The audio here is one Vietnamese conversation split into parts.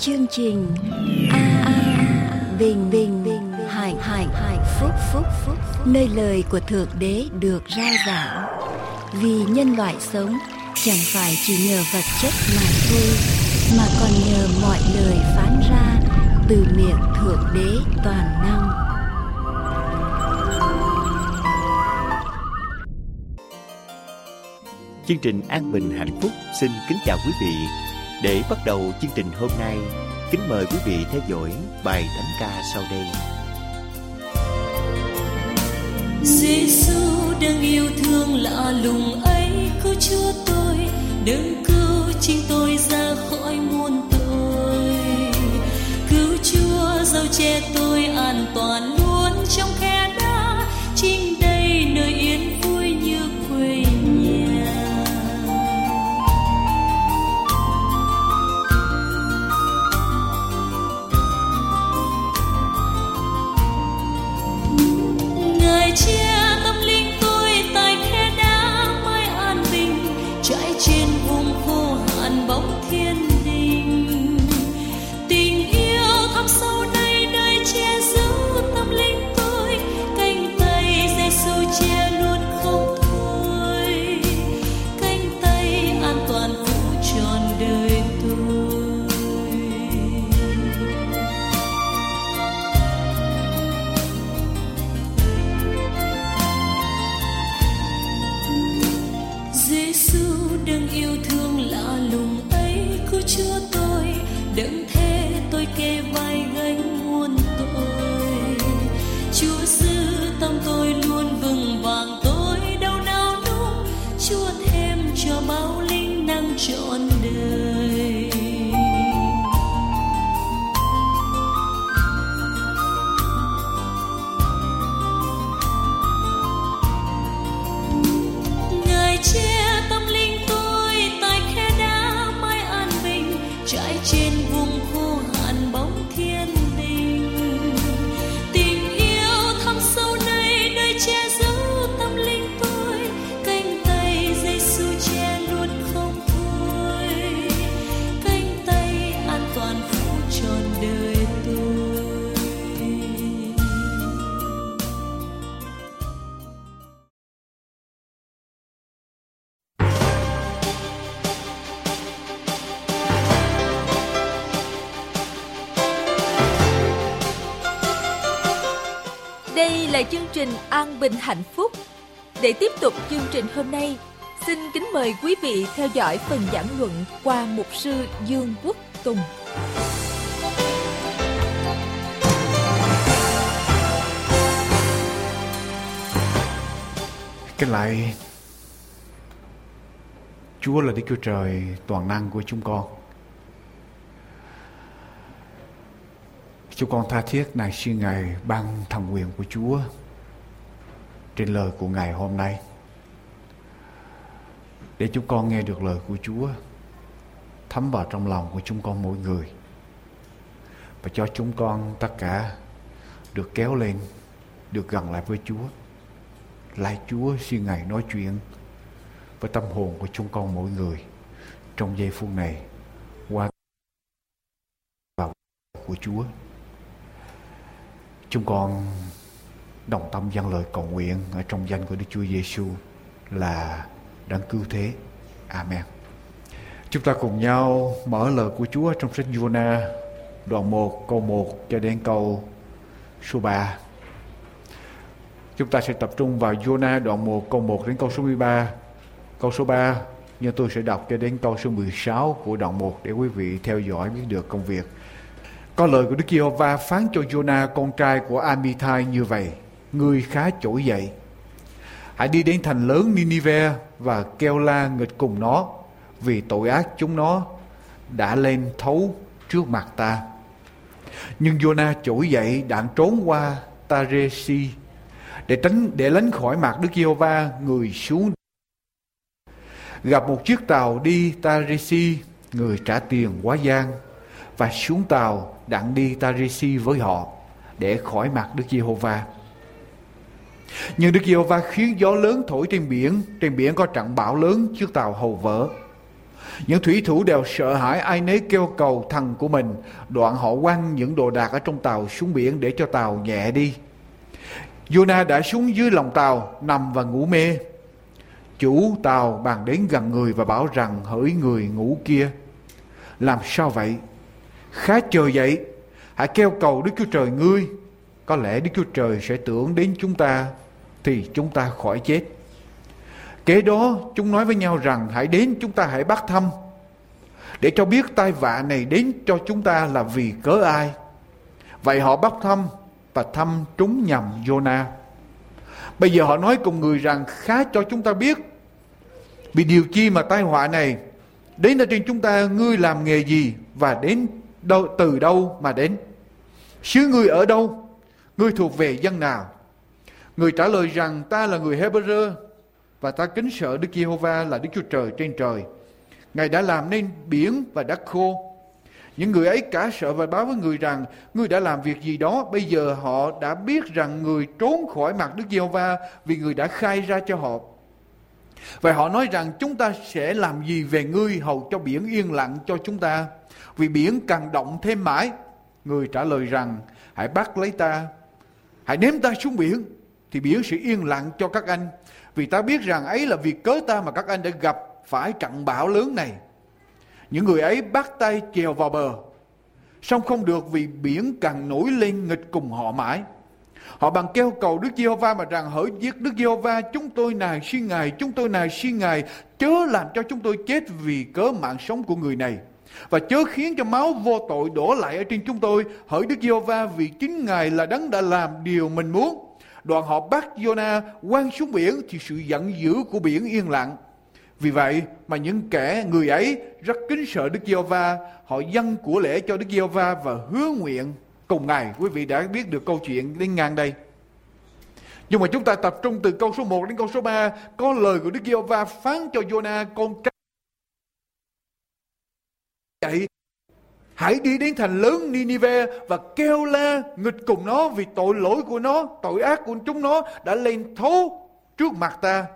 chương trình a a bình bình bình hạnh hạnh hải phúc phúc phúc nơi lời của thượng đế được rao giảng. Vì nhân loại sống, chẳng phải chỉ nhờ vật chất mà thôi, mà còn nhờ mọi lời phán ra từ miệng thượng đế toàn năng. Chương trình an bình hạnh phúc xin kính chào quý vị để bắt đầu chương trình hôm nay, kính mời quý vị theo dõi bài thánh ca sau đây. Giêsu đang yêu thương lạ lùng ấy, cứu chúa tôi đừng cứu chính tôi ra khỏi muôn tội. Cứu chúa giao che tôi an toàn luôn trong khe đá, chính ấy chúa tôi đừng thế tôi kê vai gánh An Bình Hạnh Phúc. Để tiếp tục chương trình hôm nay, xin kính mời quý vị theo dõi phần giảng luận qua mục sư Dương Quốc Tùng. Kính lại Chúa là Đức Chúa Trời toàn năng của chúng con. Chúng con tha thiết này xin Ngài ban thẩm quyền của Chúa trên lời của Ngài hôm nay. Để chúng con nghe được lời của Chúa thấm vào trong lòng của chúng con mỗi người. Và cho chúng con tất cả được kéo lên, được gần lại với Chúa. Lại Chúa xin Ngài nói chuyện với tâm hồn của chúng con mỗi người trong giây phút này qua vào của Chúa. Chúng con đồng tâm dâng lời cầu nguyện ở trong danh của Đức Chúa Giêsu là đấng cứu thế. Amen. Chúng ta cùng nhau mở lời của Chúa trong sách Giona đoạn 1 câu 1 cho đến câu số 3. Chúng ta sẽ tập trung vào Giona đoạn 1 câu 1 đến câu số 13. Câu số 3 nhưng tôi sẽ đọc cho đến câu số 16 của đoạn 1 để quý vị theo dõi biết được công việc. Có lời của Đức Giê-hô-va phán cho Jonah con trai của Amitai như vậy: Ngươi khá trỗi dậy, hãy đi đến thành lớn Ninive và kêu la nghịch cùng nó, vì tội ác chúng nó đã lên thấu trước mặt ta. Nhưng Jonah trỗi dậy đặng trốn qua Taresi để tránh để lánh khỏi mặt Đức Giê-hô-va người xuống gặp một chiếc tàu đi Tarisi người trả tiền quá gian và xuống tàu đặng đi Tarisi với họ để khỏi mặt Đức Giê-hô-va. Nhưng Đức Giê-hô-va khiến gió lớn thổi trên biển, trên biển có trận bão lớn chiếc tàu hầu vỡ. Những thủy thủ đều sợ hãi ai nấy kêu cầu thần của mình. Đoạn họ quăng những đồ đạc ở trong tàu xuống biển để cho tàu nhẹ đi. Jonah đã xuống dưới lòng tàu, nằm và ngủ mê. Chủ tàu bàn đến gần người và bảo rằng hỡi người ngủ kia. Làm sao vậy? Khá chờ dậy Hãy kêu cầu Đức Chúa Trời ngươi. Có lẽ Đức Chúa Trời sẽ tưởng đến chúng ta thì chúng ta khỏi chết. Kế đó, chúng nói với nhau rằng, hãy đến chúng ta hãy bắt thăm, để cho biết tai vạ này đến cho chúng ta là vì cớ ai. Vậy họ bắt thăm và thăm trúng nhầm Jonah. Bây giờ họ nói cùng người rằng, khá cho chúng ta biết, vì điều chi mà tai họa này đến ở trên chúng ta, ngươi làm nghề gì và đến đâu, từ đâu mà đến sứ ngươi ở đâu ngươi thuộc về dân nào? Người trả lời rằng, ta là người Hebrew và ta kính sợ Đức Giê-hô-va là Đức Chúa Trời trên trời. Ngài đã làm nên biển và đất khô. Những người ấy cả sợ và báo với người rằng người đã làm việc gì đó, Bây giờ họ đã biết rằng người trốn khỏi mặt Đức Giê-hô-va Vì người đã khai ra cho họ. Và họ nói rằng, chúng ta sẽ làm gì về ngươi Hầu cho biển yên lặng cho chúng ta? Vì biển càng động thêm mãi. Người trả lời rằng, Hãy bắt lấy ta. Hãy ném ta xuống biển Thì biển sẽ yên lặng cho các anh vì ta biết rằng ấy là việc cớ ta mà các anh đã gặp phải trận bão lớn này. Những người ấy bắt tay chèo vào bờ. Xong không được vì biển càng nổi lên nghịch cùng họ mãi. Họ bằng kêu cầu Đức Giê-hô-va mà rằng hỡi giết Đức Giê-hô-va chúng tôi nài xin Ngài, chúng tôi nài xin Ngài chớ làm cho chúng tôi chết vì cớ mạng sống của người này. Và chớ khiến cho máu vô tội đổ lại ở trên chúng tôi. Hỡi Đức Giê-hô-va vì chính Ngài là đấng đã làm điều mình muốn Đoàn họ bắt Jonah quăng xuống biển thì sự giận dữ của biển yên lặng. Vì vậy mà những kẻ người ấy rất kính sợ Đức Giê-hô-va, họ dâng của lễ cho Đức Giê-hô-va và hứa nguyện cùng Ngài. Quý vị đã biết được câu chuyện đến ngang đây. Nhưng mà chúng ta tập trung từ câu số 1 đến câu số 3 Có lời của Đức Giê-hô-va phán cho Jonah con trai Vậy Hãy đi đến thành lớn Ninive và kêu la nghịch cùng nó vì tội lỗi của nó, tội ác của chúng nó đã lên thấu trước mặt ta.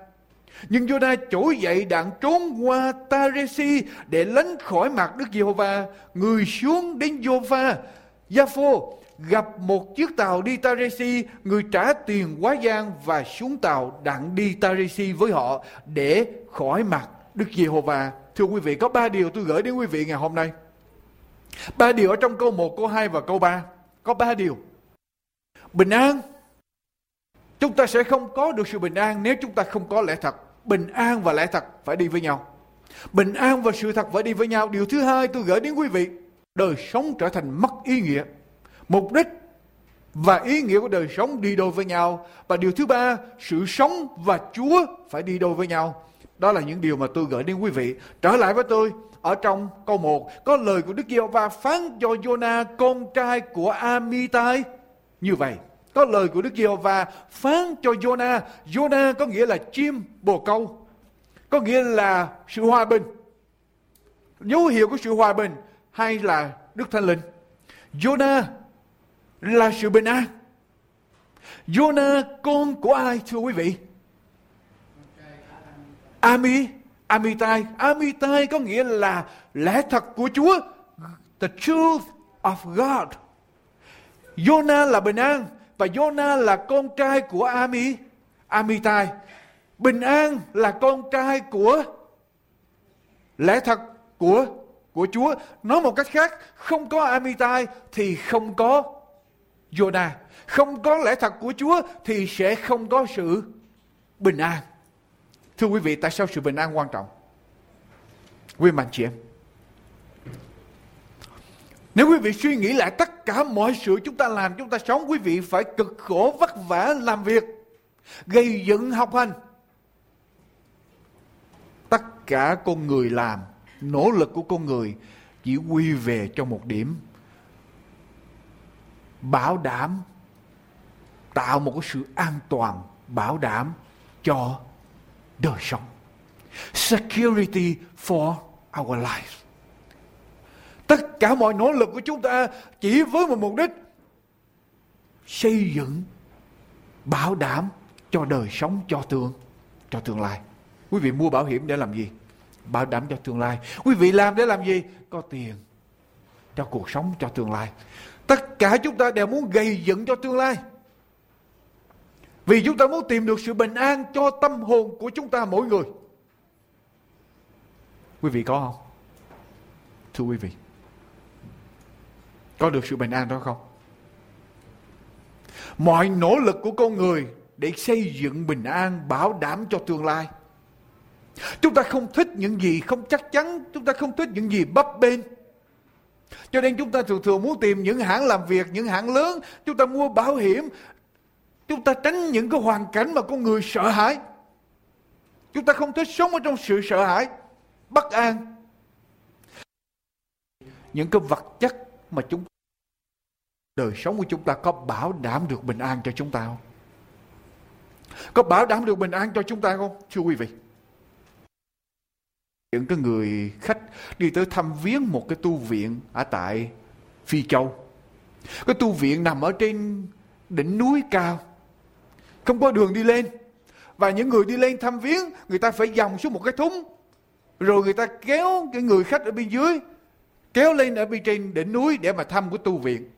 Nhưng Jonah trỗi dậy đặng trốn qua Taresi để lánh khỏi mặt Đức Giê-hô-va. Người xuống đến Jopha, Japhô gặp một chiếc tàu đi Taresi, người trả tiền quá gian và xuống tàu đặng đi Taresi với họ để khỏi mặt Đức Giê-hô-va. Thưa quý vị, có ba điều tôi gửi đến quý vị ngày hôm nay. Ba điều ở trong câu 1, câu 2 và câu 3. Có ba điều. Bình an. Chúng ta sẽ không có được sự bình an nếu chúng ta không có lẽ thật. Bình an và lẽ thật phải đi với nhau. Bình an và sự thật phải đi với nhau. Điều thứ hai tôi gửi đến quý vị. Đời sống trở thành mất ý nghĩa. Mục đích và ý nghĩa của đời sống đi đôi với nhau. Và điều thứ ba, sự sống và Chúa phải đi đôi với nhau. Đó là những điều mà tôi gửi đến quý vị. Trở lại với tôi, ở trong câu 1 có lời của Đức Giê va phán cho Jonah con trai của Amitai như vậy. Có lời của Đức Giê va phán cho Jonah. Jonah có nghĩa là chim bồ câu. Có nghĩa là sự hòa bình. Dấu hiệu của sự hòa bình hay là Đức Thánh Linh. Jonah là sự bình an. Jonah con của ai thưa quý vị? Ami Amitai. Amitai có nghĩa là lẽ thật của Chúa. The truth of God. Jonah là bình an và Jonah là con trai của Ami, Amitai. Bình an là con trai của lẽ thật của của Chúa. Nói một cách khác, không có Amitai thì không có Jonah. Không có lẽ thật của Chúa thì sẽ không có sự bình an. Thưa quý vị, tại sao sự bình an quan trọng? Quý mạnh chị em. Nếu quý vị suy nghĩ lại tất cả mọi sự chúng ta làm, chúng ta sống, quý vị phải cực khổ, vất vả làm việc, gây dựng học hành. Tất cả con người làm, nỗ lực của con người chỉ quy về cho một điểm. Bảo đảm, tạo một cái sự an toàn, bảo đảm cho đời sống. Security for our life. Tất cả mọi nỗ lực của chúng ta chỉ với một mục đích xây dựng, bảo đảm cho đời sống, cho tương cho tương lai. Quý vị mua bảo hiểm để làm gì? bảo đảm cho tương lai quý vị làm để làm gì có tiền cho cuộc sống, cho tương lai tất cả chúng ta đều muốn gây dựng cho tương lai vì chúng ta muốn tìm được sự bình an cho tâm hồn của chúng ta mỗi người. Quý vị có không? Thưa quý vị, có được sự bình an đó không? Mọi nỗ lực của con người để xây dựng bình an, bảo đảm cho tương lai. Chúng ta không thích những gì không chắc chắn, chúng ta không thích những gì bấp bênh. Cho nên chúng ta thường thường muốn tìm những hãng làm việc, những hãng lớn. Chúng ta mua bảo hiểm chúng ta tránh những cái hoàn cảnh mà con người sợ hãi. Chúng ta không thích sống ở trong sự sợ hãi bất an. Những cái vật chất mà chúng đời sống của chúng ta có bảo đảm được bình an cho chúng ta không? Có bảo đảm được bình an cho chúng ta không thưa quý vị? Những cái người khách đi tới thăm viếng một cái tu viện ở tại Phi Châu. Cái tu viện nằm ở trên đỉnh núi cao, không có đường đi lên. Và những người đi lên thăm viếng, người ta phải dòng xuống một cái thúng. Rồi người ta kéo cái người khách ở bên dưới, kéo lên ở bên trên đỉnh núi để mà thăm cái tu viện.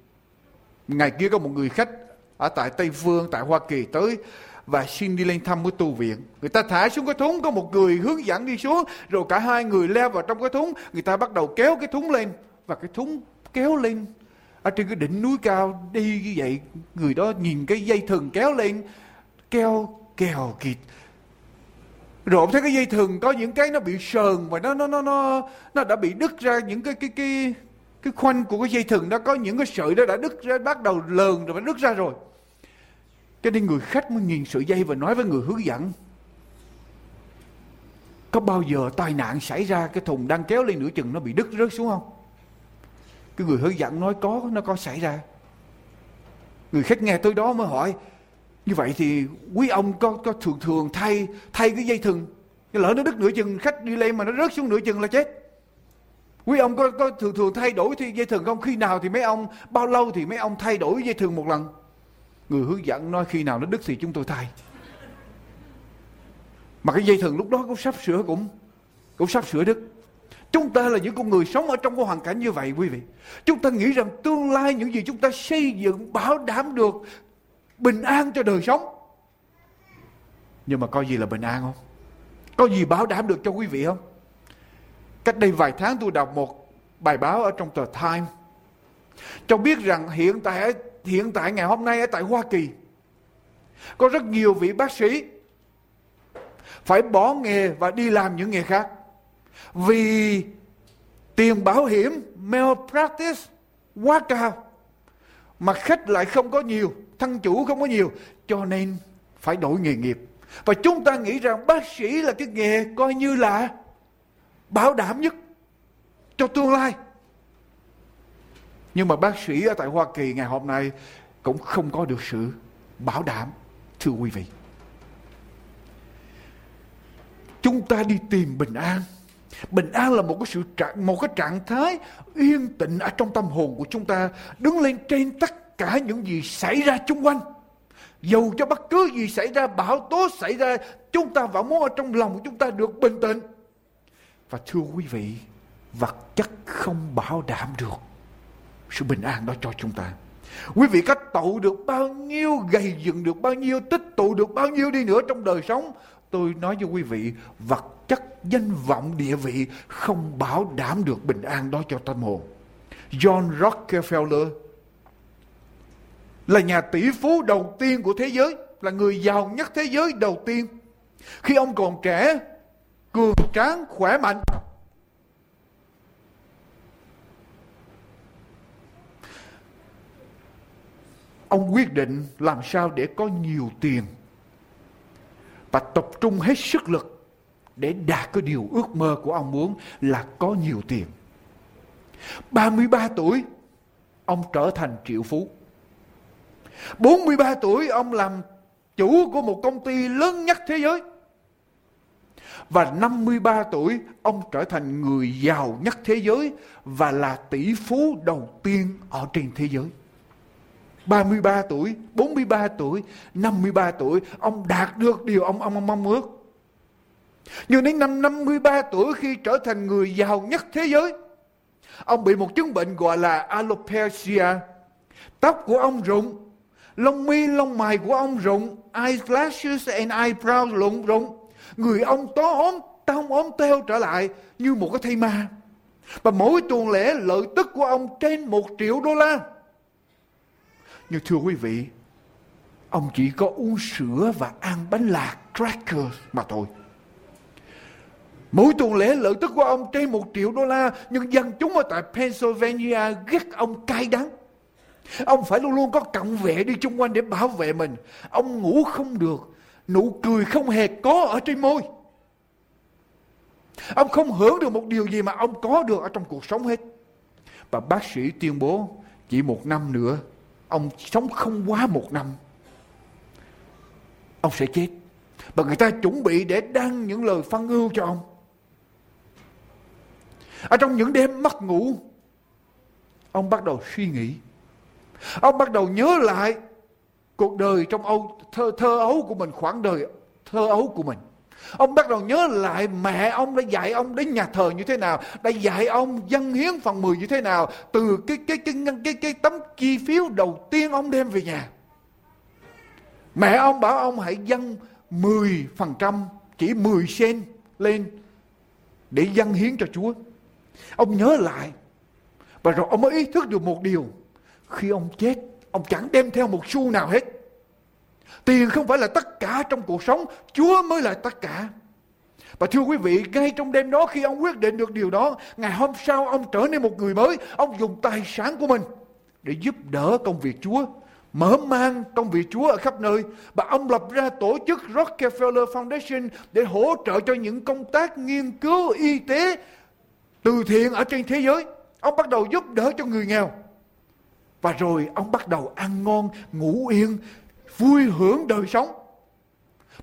Ngày kia có một người khách ở tại Tây Phương, tại Hoa Kỳ tới và xin đi lên thăm cái tu viện. Người ta thả xuống cái thúng, có một người hướng dẫn đi xuống, rồi cả hai người leo vào trong cái thúng, người ta bắt đầu kéo cái thúng lên, và cái thúng kéo lên ở trên cái đỉnh núi cao đi như vậy người đó nhìn cái dây thừng kéo lên keo kèo kịt rồi ông thấy cái dây thừng có những cái nó bị sờn và nó nó nó nó nó đã bị đứt ra những cái cái cái cái khoanh của cái dây thừng nó có những cái sợi đó đã đứt ra bắt đầu lờn rồi nó đứt ra rồi cho nên người khách mới nhìn sợi dây và nói với người hướng dẫn. Có bao giờ tai nạn xảy ra cái thùng đang kéo lên nửa chừng nó bị đứt rớt xuống không? Cái người hướng dẫn nói có, nó có xảy ra. Người khách nghe tới đó mới hỏi, như vậy thì quý ông có có thường thường thay thay cái dây thừng. Cái lỡ nó đứt nửa chừng khách đi lên mà nó rớt xuống nửa chừng là chết. Quý ông có, có thường thường thay đổi thì dây thừng không? Khi nào thì mấy ông, bao lâu thì mấy ông thay đổi dây thừng một lần? Người hướng dẫn nói khi nào nó đứt thì chúng tôi thay. Mà cái dây thừng lúc đó cũng sắp sửa cũng cũng sắp sửa đứt. Chúng ta là những con người sống ở trong cái hoàn cảnh như vậy quý vị. Chúng ta nghĩ rằng tương lai những gì chúng ta xây dựng bảo đảm được bình an cho đời sống. Nhưng mà có gì là bình an không? Có gì bảo đảm được cho quý vị không? Cách đây vài tháng tôi đọc một bài báo ở trong tờ Time cho biết rằng hiện tại hiện tại ngày hôm nay ở tại Hoa Kỳ, có rất nhiều vị bác sĩ phải bỏ nghề và đi làm những nghề khác vì tiền bảo hiểm malpractice quá cao mà khách lại không có nhiều, thân chủ không có nhiều, cho nên phải đổi nghề nghiệp và chúng ta nghĩ rằng bác sĩ là cái nghề coi như là bảo đảm nhất cho tương lai nhưng mà bác sĩ ở tại Hoa Kỳ ngày hôm nay cũng không có được sự bảo đảm. Thưa quý vị. Chúng ta đi tìm bình an. Bình an là một cái sự trạng, một cái trạng thái yên tĩnh ở trong tâm hồn của chúng ta đứng lên trên tất cả những gì xảy ra xung quanh. Dầu cho bất cứ gì xảy ra, bão tố xảy ra, chúng ta vẫn muốn ở trong lòng của chúng ta được bình tĩnh. Và thưa quý vị, vật chất không bảo đảm được sự bình an đó cho chúng ta. Quý vị có tụ được bao nhiêu, gầy dựng được bao nhiêu, tích tụ được bao nhiêu đi nữa trong đời sống. Tôi nói cho quý vị, vật chất, danh vọng, địa vị không bảo đảm được bình an đó cho tâm hồn. John Rockefeller là nhà tỷ phú đầu tiên của thế giới, là người giàu nhất thế giới đầu tiên. Khi ông còn trẻ, cường tráng, khỏe mạnh, ông quyết định làm sao để có nhiều tiền và tập trung hết sức lực để đạt cái điều ước mơ của ông muốn là có nhiều tiền. 33 tuổi, ông trở thành triệu phú. 43 tuổi, ông làm chủ của một công ty lớn nhất thế giới. Và 53 tuổi, ông trở thành người giàu nhất thế giới và là tỷ phú đầu tiên ở trên thế giới. 33 tuổi, 43 tuổi, 53 tuổi, ông đạt được điều ông ông, ông mong ước. Nhưng đến năm 53 tuổi khi trở thành người giàu nhất thế giới, ông bị một chứng bệnh gọi là alopecia. Tóc của ông rụng, lông mi lông mày của ông rụng, eyelashes and eyebrows rụng rụng. Người ông tó ốm, tông ốm teo trở lại như một cái thây ma. Và mỗi tuần lễ lợi tức của ông trên một triệu đô la. Nhưng thưa quý vị, ông chỉ có uống sữa và ăn bánh lạc crackers mà thôi. Mỗi tuần lễ lợi tức của ông trên một triệu đô la, nhưng dân chúng ở tại Pennsylvania ghét ông cay đắng. Ông phải luôn luôn có cận vệ đi chung quanh để bảo vệ mình. Ông ngủ không được, nụ cười không hề có ở trên môi. Ông không hưởng được một điều gì mà ông có được ở trong cuộc sống hết. Và bác sĩ tuyên bố chỉ một năm nữa, ông sống không quá một năm. Ông sẽ chết. Và người ta chuẩn bị để đăng những lời phân ưu cho ông. Ở trong những đêm mất ngủ, ông bắt đầu suy nghĩ. Ông bắt đầu nhớ lại cuộc đời trong Âu, thơ, thơ ấu của mình, khoảng đời thơ ấu của mình. Ông bắt đầu nhớ lại mẹ ông đã dạy ông đến nhà thờ như thế nào, đã dạy ông dân hiến phần mười như thế nào, từ cái cái cái cái cái, cái tấm chi phiếu đầu tiên ông đem về nhà. Mẹ ông bảo ông hãy dâng 10%, chỉ 10 sen lên để dâng hiến cho Chúa. Ông nhớ lại và rồi ông mới ý thức được một điều. Khi ông chết, ông chẳng đem theo một xu nào hết. Tiền không phải là tất cả trong cuộc sống, Chúa mới là tất cả. Và thưa quý vị, ngay trong đêm đó khi ông quyết định được điều đó, ngày hôm sau ông trở nên một người mới, ông dùng tài sản của mình để giúp đỡ công việc Chúa, mở mang công việc Chúa ở khắp nơi. Và ông lập ra tổ chức Rockefeller Foundation để hỗ trợ cho những công tác nghiên cứu y tế từ thiện ở trên thế giới. Ông bắt đầu giúp đỡ cho người nghèo. Và rồi ông bắt đầu ăn ngon, ngủ yên, vui hưởng đời sống.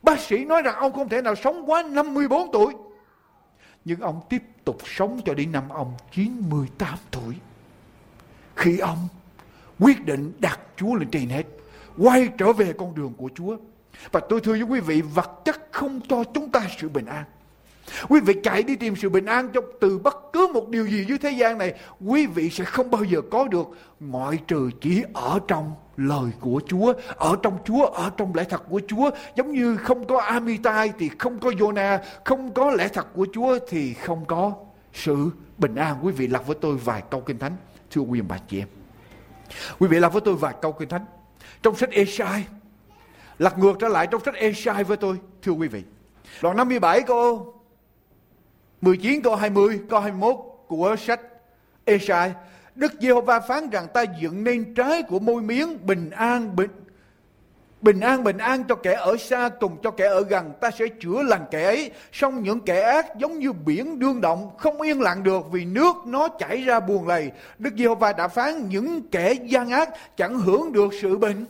Bác sĩ nói rằng ông không thể nào sống quá 54 tuổi. Nhưng ông tiếp tục sống cho đến năm ông 98 tuổi. Khi ông quyết định đặt Chúa lên trên hết, quay trở về con đường của Chúa. Và tôi thưa với quý vị, vật chất không cho chúng ta sự bình an. Quý vị chạy đi tìm sự bình an trong từ bất cứ một điều gì dưới thế gian này, quý vị sẽ không bao giờ có được ngoại trừ chỉ ở trong lời của Chúa, ở trong Chúa, ở trong lẽ thật của Chúa. Giống như không có Amitai thì không có Jonah, không có lẽ thật của Chúa thì không có sự bình an. Quý vị lặp với tôi vài câu kinh thánh, thưa quý bà chị em. Quý vị lặp với tôi vài câu kinh thánh. Trong sách Esai, lật ngược trở lại trong sách Esai với tôi, thưa quý vị. Đoạn 57 câu 19 câu 20, câu 21 của sách Esai. Đức Giê-hô-va phán rằng ta dựng nên trái của môi miếng bình an bình Bình an bình an cho kẻ ở xa cùng cho kẻ ở gần. Ta sẽ chữa lành kẻ ấy song những kẻ ác giống như biển đương động Không yên lặng được vì nước nó chảy ra buồn lầy. Đức Giê-hô-va đã phán những kẻ gian ác Chẳng hưởng được sự bình.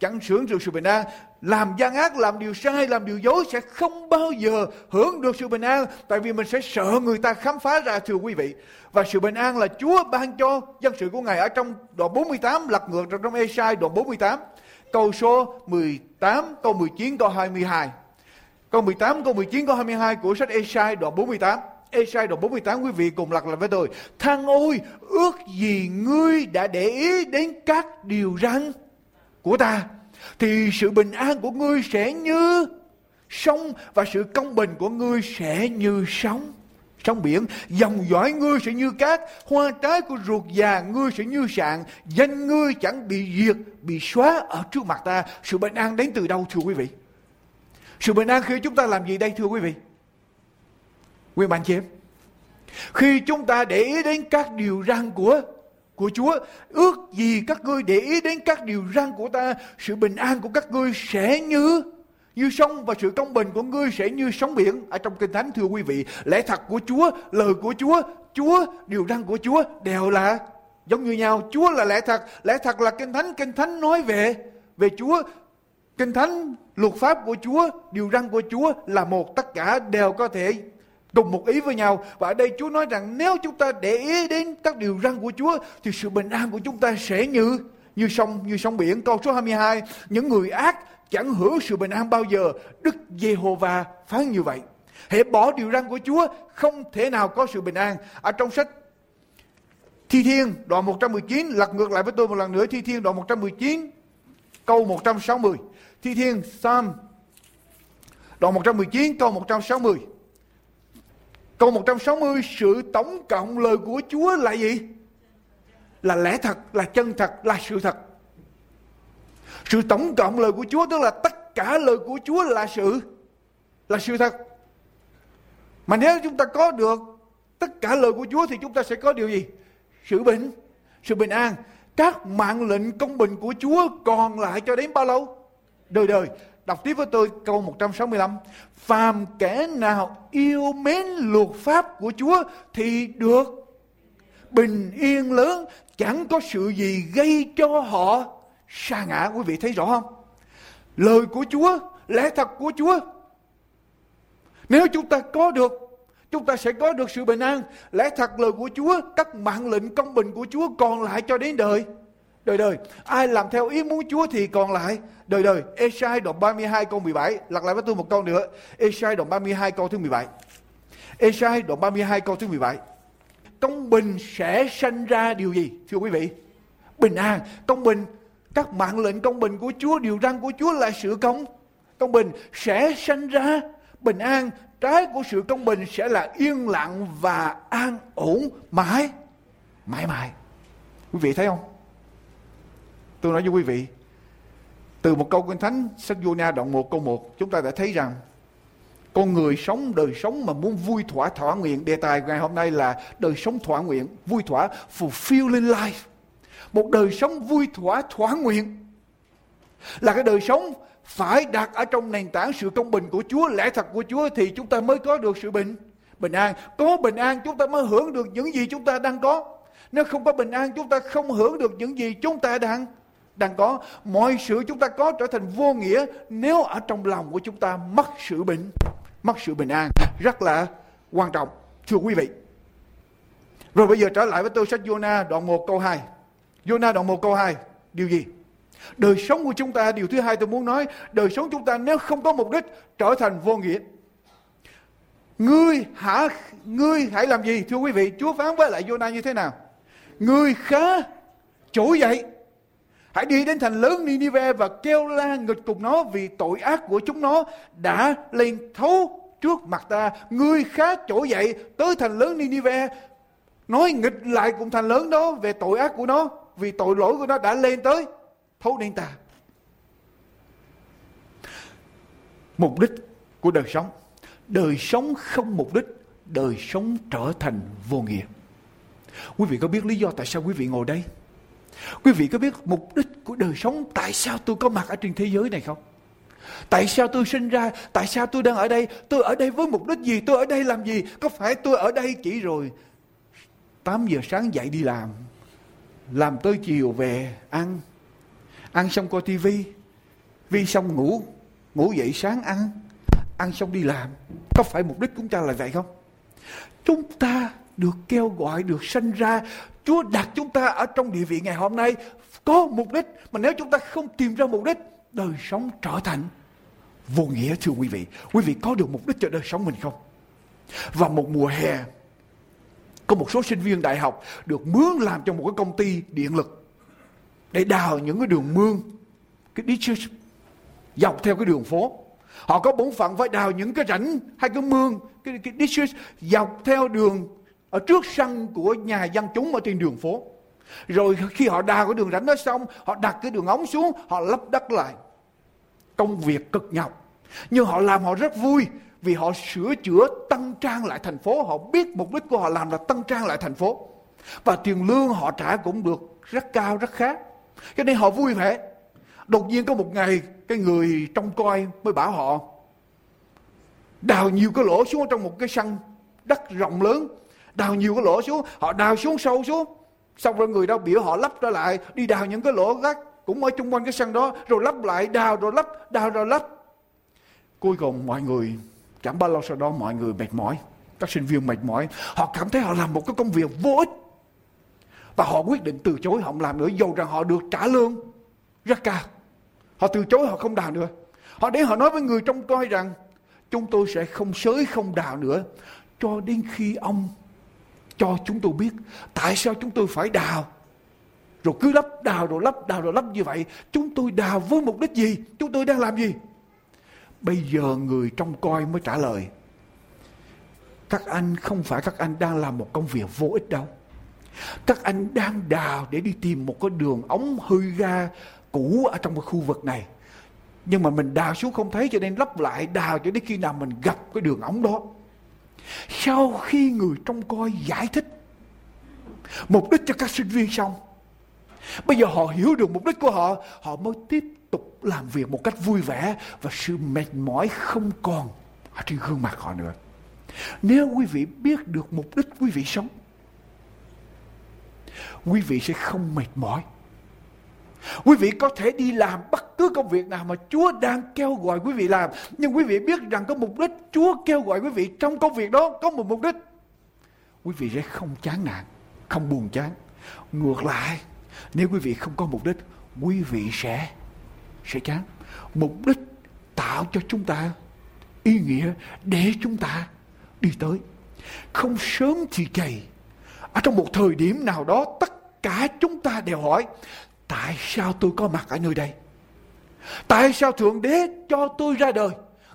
Chẳng hưởng được sự bình an làm gian ác, làm điều sai, làm điều dối sẽ không bao giờ hưởng được sự bình an. Tại vì mình sẽ sợ người ta khám phá ra thưa quý vị. Và sự bình an là Chúa ban cho dân sự của Ngài ở trong đoạn 48, lật ngược trong Esai đoạn 48. Câu số 18, câu 19, câu 22. Câu 18, câu 19, câu 22 của sách Esai đoạn 48. Esai đoạn 48 quý vị cùng lật lại với tôi. Thằng ôi, ước gì ngươi đã để ý đến các điều răn của ta, thì sự bình an của ngươi sẽ như sông và sự công bình của ngươi sẽ như sóng. Sông biển, dòng dõi ngươi sẽ như cát, hoa trái của ruột già ngươi sẽ như sạn, danh ngươi chẳng bị diệt, bị xóa ở trước mặt ta. Sự bình an đến từ đâu, thưa quý vị? Sự bình an khi chúng ta làm gì đây, thưa quý vị? Quý bạn chị em khi chúng ta để ý đến các điều răn của của Chúa. Ước gì các ngươi để ý đến các điều răn của ta, sự bình an của các ngươi sẽ như như sông và sự công bình của ngươi sẽ như sóng biển. Ở trong kinh thánh thưa quý vị lẽ thật của Chúa lời của Chúa Chúa điều răn của Chúa đều là giống như nhau. Chúa là lẽ thật lẽ thật là kinh thánh. Kinh thánh nói về về Chúa. Kinh thánh luật pháp của Chúa điều răn của Chúa là một tất cả đều có thể cùng một ý với nhau. Và ở đây Chúa nói rằng nếu chúng ta để ý đến các điều răn của Chúa thì sự bình an của chúng ta sẽ như như sông như sông biển. Câu số 22, những người ác chẳng hưởng sự bình an bao giờ. Đức Giê-hô-va phán như vậy. hãy bỏ điều răn của Chúa không thể nào có sự bình an. Ở trong sách Thi Thiên đoạn 119 lật ngược lại với tôi một lần nữa Thi Thiên đoạn 119 câu 160. Thi Thiên Psalm đoạn 119 câu 160. Câu 160 sự tổng cộng lời của Chúa là gì? Là lẽ thật, là chân thật, là sự thật. Sự tổng cộng lời của Chúa tức là tất cả lời của Chúa là sự là sự thật. Mà nếu chúng ta có được tất cả lời của Chúa thì chúng ta sẽ có điều gì? Sự bình, sự bình an. Các mạng lệnh công bình của Chúa còn lại cho đến bao lâu? Đời đời. Đọc tiếp với tôi câu 165. Phàm kẻ nào yêu mến luật pháp của Chúa thì được bình yên lớn. Chẳng có sự gì gây cho họ sa ngã. Quý vị thấy rõ không? Lời của Chúa, lẽ thật của Chúa. Nếu chúng ta có được chúng ta sẽ có được sự bình an. Lẽ thật lời của Chúa, các mạng lệnh công bình của Chúa còn lại cho đến đời. Đời đời. Ai làm theo ý muốn Chúa thì còn lại đời đời. Esai đoạn 32 câu 17. Lặp lại với tôi một câu nữa. Esai đoạn 32 câu thứ 17. Esai đoạn 32 câu thứ 17. Công bình sẽ sanh ra điều gì? Thưa quý vị. Bình an. Công bình. Các mạng lệnh công bình của Chúa, điều răn của Chúa là sự công. Công bình sẽ sanh ra bình an. Trái của sự công bình sẽ là yên lặng và an ổn mãi. Mãi mãi. Quý vị thấy không? Tôi nói với quý vị, từ một câu kinh thánh sách Jonah đoạn 1 câu 1 chúng ta đã thấy rằng con người sống đời sống mà muốn vui thỏa thỏa nguyện đề tài ngày hôm nay là đời sống thỏa nguyện vui thỏa fulfilling life. Một đời sống vui thỏa thỏa nguyện là cái đời sống phải đặt ở trong nền tảng sự công bình của Chúa lẽ thật của Chúa thì chúng ta mới có được sự bình bình an. Có bình an chúng ta mới hưởng được những gì chúng ta đang có. Nếu không có bình an chúng ta không hưởng được những gì chúng ta đang đang có, mọi sự chúng ta có trở thành vô nghĩa nếu ở trong lòng của chúng ta mất sự bình mất sự bình an. Rất là quan trọng, thưa quý vị. Rồi bây giờ trở lại với tôi sách Jonah đoạn 1 câu 2 Jonah đoạn 1 câu 2 điều gì? Đời sống của chúng ta, điều thứ hai tôi muốn nói, đời sống chúng ta nếu không có mục đích trở thành vô nghĩa. Ngươi hả, ngươi hãy làm gì, thưa quý vị? Chúa phán với lại Jonah như thế nào? Ngươi khá trỗi dậy. Hãy đi đến thành lớn Ninive và kêu la nghịch cùng nó vì tội ác của chúng nó đã lên thấu trước mặt ta. Ngươi khá chỗ dậy tới thành lớn Ninive nói nghịch lại cùng thành lớn đó về tội ác của nó vì tội lỗi của nó đã lên tới thấu đến ta. Mục đích của đời sống. Đời sống không mục đích, đời sống trở thành vô nghĩa. Quý vị có biết lý do tại sao quý vị ngồi đây? Quý vị có biết mục đích của đời sống tại sao tôi có mặt ở trên thế giới này không? Tại sao tôi sinh ra? Tại sao tôi đang ở đây? Tôi ở đây với mục đích gì? Tôi ở đây làm gì? Có phải tôi ở đây chỉ rồi 8 giờ sáng dậy đi làm Làm tới chiều về ăn Ăn xong coi tivi Vi xong ngủ Ngủ dậy sáng ăn Ăn xong đi làm Có phải mục đích của chúng ta là vậy không? Chúng ta được kêu gọi, được sanh ra Chúa đặt chúng ta ở trong địa vị ngày hôm nay. Có mục đích mà nếu chúng ta không tìm ra mục đích đời sống trở thành vô nghĩa thưa quý vị. Quý vị có được mục đích cho đời sống mình không? Và một mùa hè có một số sinh viên đại học được mướn làm cho một cái công ty điện lực để đào những cái đường mương cái ditches dọc theo cái đường phố. Họ có bổn phận phải đào những cái rãnh hay cái mương cái, cái ditches dọc theo đường ở trước sân của nhà dân chúng ở trên đường phố. Rồi khi họ đào cái đường rãnh đó xong, họ đặt cái đường ống xuống, họ lấp đất lại. Công việc cực nhọc. Nhưng họ làm họ rất vui vì họ sửa chữa tăng trang lại thành phố. Họ biết mục đích của họ làm là tăng trang lại thành phố. Và tiền lương họ trả cũng được rất cao, rất khá. Cho nên họ vui vẻ. Đột nhiên có một ngày cái người trông coi mới bảo họ đào nhiều cái lỗ xuống trong một cái sân đất rộng lớn đào nhiều cái lỗ xuống, họ đào xuống sâu xuống. Xong rồi người đau biểu họ lắp trở lại, đi đào những cái lỗ gác cũng ở chung quanh cái sân đó, rồi lắp lại, đào rồi lắp đào rồi lắp cuối cùng mọi người chẳng bao lâu sau đó mọi người mệt mỏi, các sinh viên mệt mỏi. Họ cảm thấy họ làm một cái công việc vô ích. Và họ quyết định từ chối họ không làm nữa dù rằng họ được trả lương rất cao. Họ từ chối, họ không đào nữa. Họ đến họ nói với người trông coi rằng, chúng tôi sẽ không sới, không đào nữa. Cho đến khi ông cho chúng tôi biết tại sao chúng tôi phải đào. Rồi cứ lắp đào rồi lắp đào rồi lắp như vậy, chúng tôi đào với mục đích gì? Chúng tôi đang làm gì? Bây giờ người trong coi mới trả lời. Các anh không phải các anh đang làm một công việc vô ích đâu. Các anh đang đào để đi tìm một cái đường ống hư ga cũ ở trong cái khu vực này. Nhưng mà mình đào xuống không thấy cho nên lắp lại đào cho đến khi nào mình gặp cái đường ống đó sau khi người trông coi giải thích mục đích cho các sinh viên xong, bây giờ họ hiểu được mục đích của họ họ mới tiếp tục làm việc một cách vui vẻ và sự mệt mỏi không còn ở trên gương mặt họ nữa. Nếu quý vị biết được mục đích quý vị sống, quý vị sẽ không mệt mỏi. Quý vị có thể đi làm bất cứ công việc nào mà Chúa đang kêu gọi quý vị làm. Nhưng quý vị biết rằng có mục đích Chúa kêu gọi quý vị trong công việc đó có một mục đích. Quý vị sẽ không chán nản, không buồn chán. Ngược lại, nếu quý vị không có mục đích, quý vị sẽ sẽ chán. Mục đích tạo cho chúng ta ý nghĩa để chúng ta đi tới. Không sớm thì chạy. Ở trong một thời điểm nào đó tất cả chúng ta đều hỏi tại sao tôi có mặt ở nơi đây? Tại sao Thượng Đế cho tôi ra đời?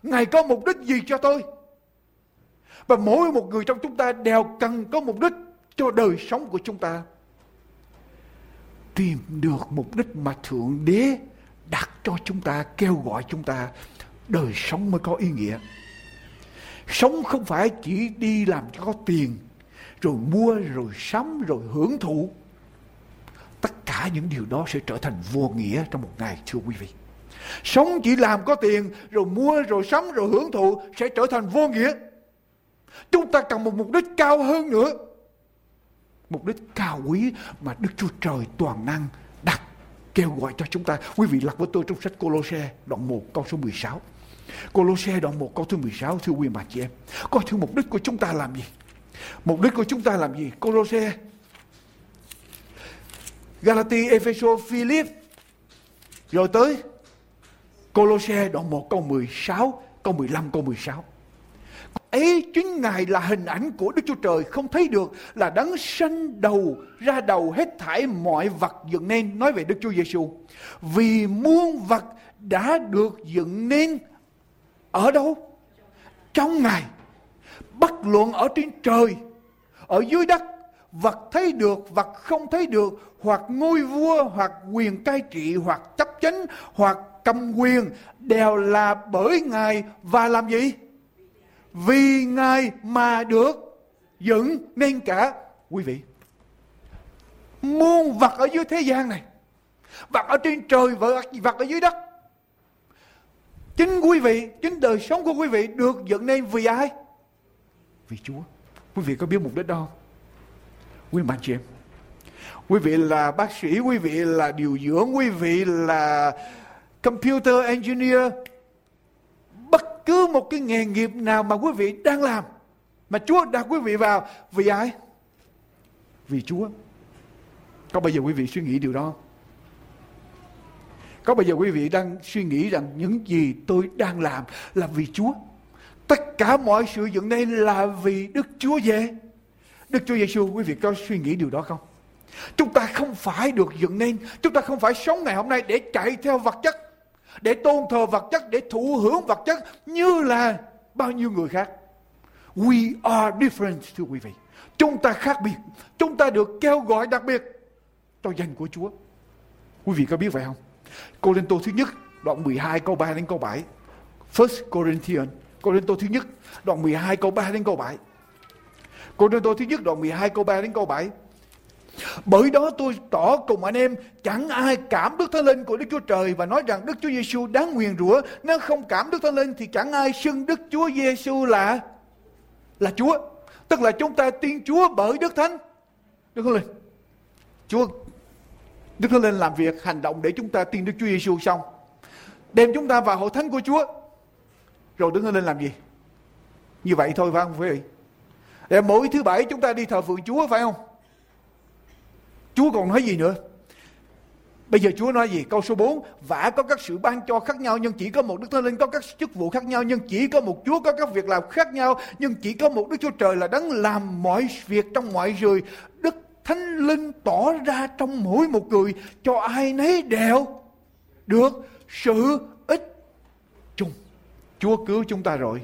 Ngài có mục đích gì cho tôi? Và mỗi một người trong chúng ta đều cần có mục đích cho đời sống của chúng ta. Tìm được mục đích mà Thượng Đế đặt cho chúng ta, kêu gọi chúng ta, đời sống mới có ý nghĩa. Sống không phải chỉ đi làm cho có tiền, rồi mua, rồi sắm, rồi hưởng thụ tất cả những điều đó sẽ trở thành vô nghĩa trong một ngày, thưa quý vị. Sống chỉ làm có tiền, rồi mua, rồi sắm, rồi hưởng thụ sẽ trở thành vô nghĩa. Chúng ta cần một mục đích cao hơn nữa. Mục đích cao quý mà đức chúa trời toàn năng đặt, kêu gọi cho chúng ta. Quý vị lật với tôi trong sách Colosse đoạn 1 câu số 16 Colosse đoạn 1 câu thứ 16 thưa quý bà chị em. Coi thưa mục đích của chúng ta làm gì. Mục đích của chúng ta làm gì? Colosse Galati, Epheso, Philip rồi tới Colosse đoạn 1 câu 16, câu 15, câu 16. Ấy chính Ngài là hình ảnh của Đức Chúa Trời không thấy được là đấng sanh đầu ra đầu hết thảy mọi vật dựng nên nói về Đức Chúa Giêsu. Vì muôn vật đã được dựng nên ở đâu? Trong Ngài. Bất luận ở trên trời, ở dưới đất vật thấy được, vật không thấy được, hoặc ngôi vua, hoặc quyền cai trị, hoặc chấp chính hoặc cầm quyền, đều là bởi ngài. Và làm gì? Vì ngài mà được dựng nên cả. Quý vị, muôn vật ở dưới thế gian này, vật ở trên trời và vật ở dưới đất, chính quý vị, chính đời sống của quý vị được dựng nên vì ai? Vì chúa. Quý vị có biết mục đích đó không? Quý bạn chị em quý vị là bác sĩ, quý vị là điều dưỡng, quý vị là computer engineer bất cứ một cái nghề nghiệp nào mà quý vị đang làm, mà Chúa đặt quý vị vào, vì ai? Vì Chúa. Có bao giờ quý vị suy nghĩ điều đó Có bao giờ quý vị đang suy nghĩ rằng những gì tôi đang làm là vì Chúa? Tất cả mọi sự dựng nên là vì Đức Chúa về. Đức Chúa Giêsu quý vị có suy nghĩ điều đó không? Chúng ta không phải được dựng nên, chúng ta không phải sống ngày hôm nay để chạy theo vật chất, để tôn thờ vật chất, để thụ hưởng vật chất như là bao nhiêu người khác. We are different thưa quý vị. Chúng ta khác biệt, chúng ta được kêu gọi đặc biệt cho danh của Chúa. Quý vị có biết vậy không? Cô Linh Tô thứ nhất, đoạn 12 câu 3 đến câu 7. First Corinthians, Cô Linh Tô thứ nhất, đoạn 12 câu 3 đến câu 7. Cô Rinh Tô thứ nhất đoạn 12 câu 3 đến câu 7. Bởi đó tôi tỏ cùng anh em, chẳng ai cảm Đức Thánh Linh của Đức Chúa Trời và nói rằng Đức Chúa Giêsu đáng nguyền rủa. Nếu không cảm Đức Thánh Linh thì chẳng ai xưng Đức Chúa Giêsu là là Chúa. Tức là chúng ta tin Chúa bởi Đức Thánh. Đức Thánh Linh. Chúa, Đức Thánh Linh làm việc, hành động để chúng ta tin Đức Chúa Giêsu xong. Đem chúng ta vào hội thánh của Chúa. Rồi Đức Thánh Linh làm gì? Như vậy thôi phải không quý vị? Để mỗi thứ bảy chúng ta đi thờ phượng Chúa, phải không? Chúa còn nói gì nữa? Bây giờ Chúa nói gì? Câu số 4. Vả có các sự ban cho khác nhau, nhưng chỉ có một Đức Thánh Linh. Có các chức vụ khác nhau, nhưng chỉ có một Chúa. Có các việc làm khác nhau, nhưng chỉ có một Đức Chúa Trời là đấng làm mọi việc trong mọi người. Đức Thánh Linh tỏ ra trong mỗi một người, cho ai nấy đều được sự ích chung. Chúa cứu chúng ta rồi.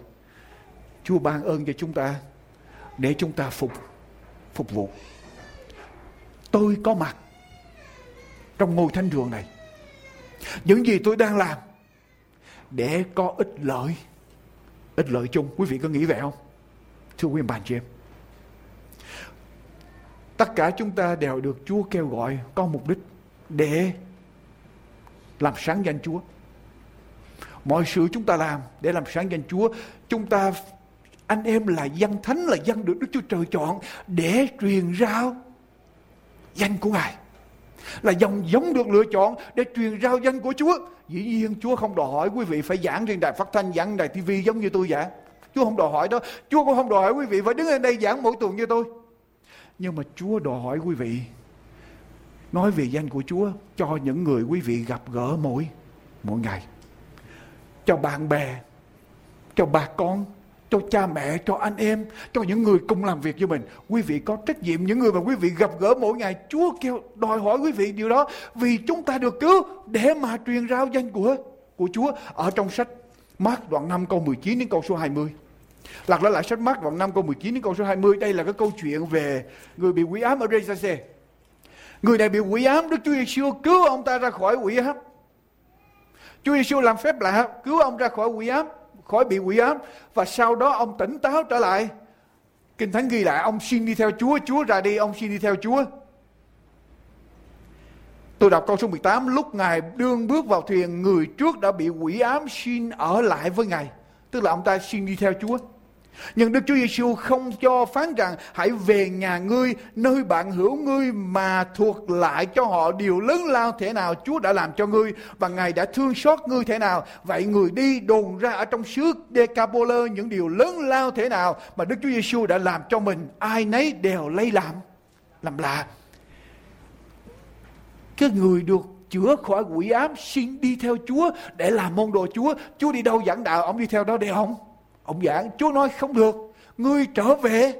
Chúa ban ơn cho chúng ta để chúng ta phục phục vụ. Tôi có mặt trong ngôi thánh đường này. Những gì tôi đang làm để có ích lợi. Ích lợi chung. Quý vị có nghĩ vậy không? Thưa quý bạn chị em. Tất cả chúng ta đều được Chúa kêu gọi có mục đích để làm sáng danh Chúa. Mọi sự chúng ta làm để làm sáng danh Chúa, chúng ta anh em là dân thánh là dân được Đức Chúa Trời chọn để truyền rao danh của Ngài. Là dòng giống được lựa chọn để truyền rao danh của Chúa. Dĩ nhiên Chúa không đòi hỏi quý vị phải giảng trên đài phát thanh, giảng đài TV giống như tôi giảng. Chúa không đòi hỏi đó. Chúa cũng không đòi hỏi quý vị phải đứng ở đây giảng mỗi tuần như tôi. Nhưng mà Chúa đòi hỏi quý vị nói về danh của Chúa cho những người quý vị gặp gỡ mỗi mỗi ngày. Cho bạn bè, cho bà con, cho cha mẹ, cho anh em, cho những người cùng làm việc với mình. Quý vị có trách nhiệm những người mà quý vị gặp gỡ mỗi ngày. Chúa kêu đòi hỏi quý vị điều đó vì chúng ta được cứu để mà truyền rao danh của của Chúa ở trong sách Mark đoạn 5 câu 19 đến câu số 20. Lật lại lại sách Mark đoạn 5 câu 19 đến câu số 20. Đây là cái câu chuyện về người bị quỷ ám ở Rezase. Người này bị quỷ ám, Đức Chúa Giêsu cứu ông ta ra khỏi quỷ ám. Chúa Giêsu làm phép lạ cứu ông ra khỏi quỷ ám, khỏi bị quỷ ám và sau đó ông tỉnh táo trở lại. Kinh Thánh ghi lại ông xin đi theo Chúa, Chúa ra đi, ông xin đi theo Chúa. Tôi đọc câu số 18, lúc Ngài đương bước vào thuyền, người trước đã bị quỷ ám xin ở lại với Ngài. Tức là ông ta xin đi theo Chúa. Nhưng Đức Chúa Giêsu không cho phán rằng hãy về nhà ngươi, nơi bạn hữu ngươi mà thuộc lại cho họ điều lớn lao thế nào Chúa đã làm cho ngươi và Ngài đã thương xót ngươi thế nào. Vậy người đi đồn ra ở trong xứ Decapolơ những điều lớn lao thế nào mà Đức Chúa Giêsu đã làm cho mình. Ai nấy đều lấy làm, làm lạ. Cái người được chữa khỏi quỷ ám xin đi theo Chúa để làm môn đồ Chúa. Chúa đi đâu dẫn đạo, ông đi theo đó để không? Ông giảng, Chúa nói không được. Ngươi trở về.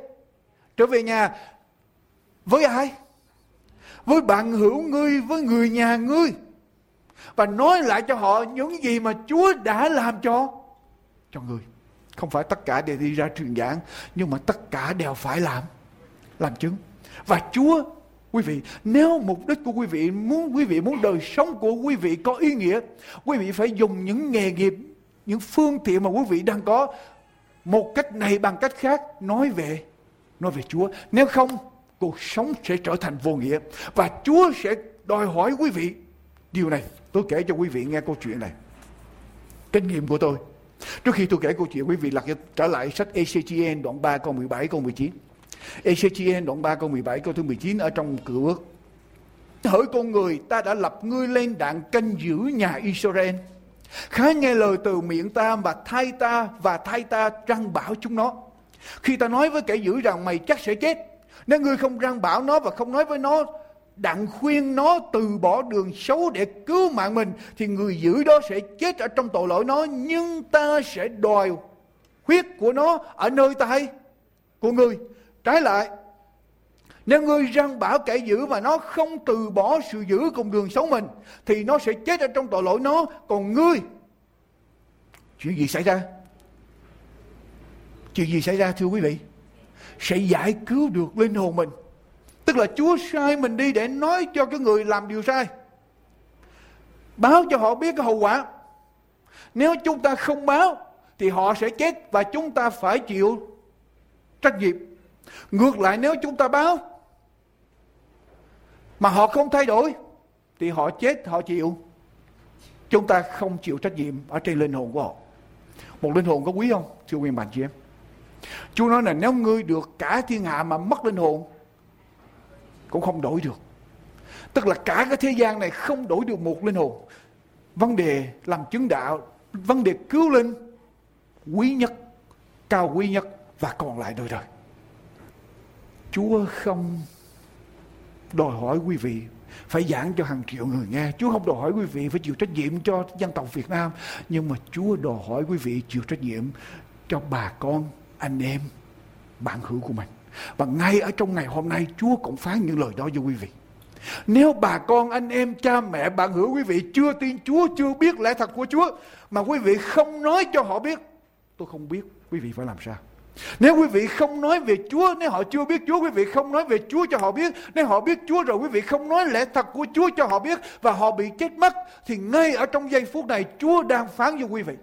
Trở về nhà. Với ai? Với bạn hữu ngươi, với người nhà ngươi. Và nói lại cho họ những gì mà Chúa đã làm cho cho ngươi. Không phải tất cả đều đi ra truyền giảng, nhưng mà tất cả đều phải làm. Làm chứng. Và Chúa Quý vị, nếu mục đích của quý vị muốn quý vị muốn đời sống của quý vị có ý nghĩa, quý vị phải dùng những nghề nghiệp, những phương tiện mà quý vị đang có một cách này bằng cách khác nói về nói về Chúa. Nếu không, cuộc sống sẽ trở thành vô nghĩa và Chúa sẽ đòi hỏi quý vị điều này. Tôi kể cho quý vị nghe câu chuyện này. Kinh nghiệm của tôi. Trước khi tôi kể câu chuyện quý vị lật trở lại sách ECGN đoạn 3 câu 17 câu 19. ECGN đoạn 3 câu 17 câu thứ 19 ở trong cựu ước. Hỡi con người ta đã lập ngươi lên đạn canh giữ nhà Israel Khá nghe lời từ miệng ta và thay ta và thay ta răng bảo chúng nó. Khi ta nói với kẻ dữ rằng mày chắc sẽ chết. Nếu ngươi không răng bảo nó và không nói với nó, đặng khuyên nó từ bỏ đường xấu để cứu mạng mình, thì người giữ đó sẽ chết ở trong tội lỗi nó, nhưng ta sẽ đòi huyết của nó ở nơi tay của người, trái lại nếu ngươi răng bảo kẻ giữ mà nó không từ bỏ sự giữ cùng đường sống mình thì nó sẽ chết ở trong tội lỗi nó. Còn ngươi, chuyện gì xảy ra? Chuyện gì xảy ra thưa quý vị? Sẽ giải cứu được linh hồn mình. Tức là Chúa sai mình đi để nói cho cái người làm điều sai. Báo cho họ biết cái hậu quả. Nếu chúng ta không báo thì họ sẽ chết và chúng ta phải chịu trách nhiệm. Ngược lại nếu chúng ta báo mà họ không thay đổi, thì họ chết, họ chịu. Chúng ta không chịu trách nhiệm ở trên linh hồn của họ. Một linh hồn có quý không? Thưa nguyên bạn chị em. Chúa nói là nếu ngươi được cả thiên hạ mà mất linh hồn, cũng không đổi được. Tức là cả cái thế gian này không đổi được một linh hồn. Vấn đề làm chứng đạo, vấn đề cứu linh, quý nhất, cao quý nhất và còn lại đời đời. Chúa không đòi hỏi quý vị phải giảng cho hàng triệu người nghe. Chúa không đòi hỏi quý vị phải chịu trách nhiệm cho dân tộc Việt Nam, nhưng mà Chúa đòi hỏi quý vị chịu trách nhiệm cho bà con, anh em, bạn hữu của mình. Và ngay ở trong ngày hôm nay Chúa cũng phán những lời đó cho quý vị. Nếu bà con, anh em, cha mẹ, bạn hữu quý vị chưa tin Chúa, chưa biết lẽ thật của Chúa, mà quý vị không nói cho họ biết, tôi không biết quý vị phải làm sao. Nếu quý vị không nói về Chúa, nếu họ chưa biết Chúa, quý vị không nói về Chúa cho họ biết. Nếu họ biết Chúa rồi, quý vị không nói lẽ thật của Chúa cho họ biết và họ bị chết mất, thì ngay ở trong giây phút này Chúa đang phán cho quý vị.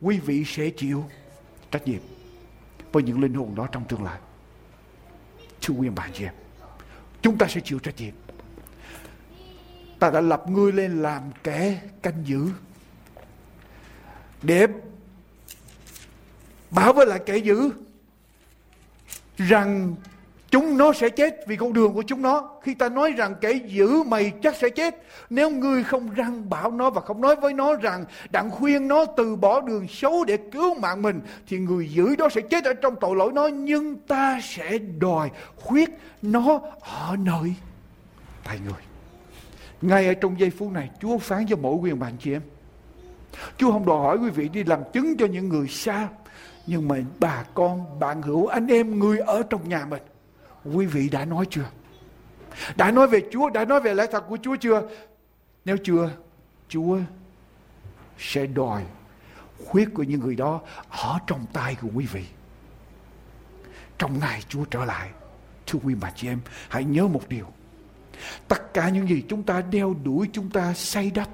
Quý vị sẽ chịu trách nhiệm với những linh hồn đó trong tương lai. Thưa quý bạn chị em, chúng ta sẽ chịu trách nhiệm. Ta đã lập ngươi lên làm kẻ canh giữ để bảo với lại kẻ dữ rằng chúng nó sẽ chết vì con đường của chúng nó. Khi ta nói rằng kẻ dữ mày chắc sẽ chết, nếu ngươi không răng bảo nó và không nói với nó rằng đặng khuyên nó từ bỏ đường xấu để cứu mạng mình, thì người dữ đó sẽ chết ở trong tội lỗi nó, nhưng ta sẽ đòi khuyết nó ở nơi tay người. Ngay ở trong giây phút này, Chúa phán cho mỗi quyền bạn chị em. Chúa không đòi hỏi quý vị đi làm chứng cho những người xa nhưng mà bà con, bạn hữu, anh em, người ở trong nhà mình, quý vị đã nói chưa? Đã nói về Chúa, đã nói về lẽ thật của Chúa chưa? Nếu chưa, Chúa sẽ đòi khuyết của những người đó ở trong tay của quý vị. Trong ngày Chúa trở lại, thưa quý bà chị em, hãy nhớ một điều. Tất cả những gì chúng ta đeo đuổi, chúng ta xây đắp.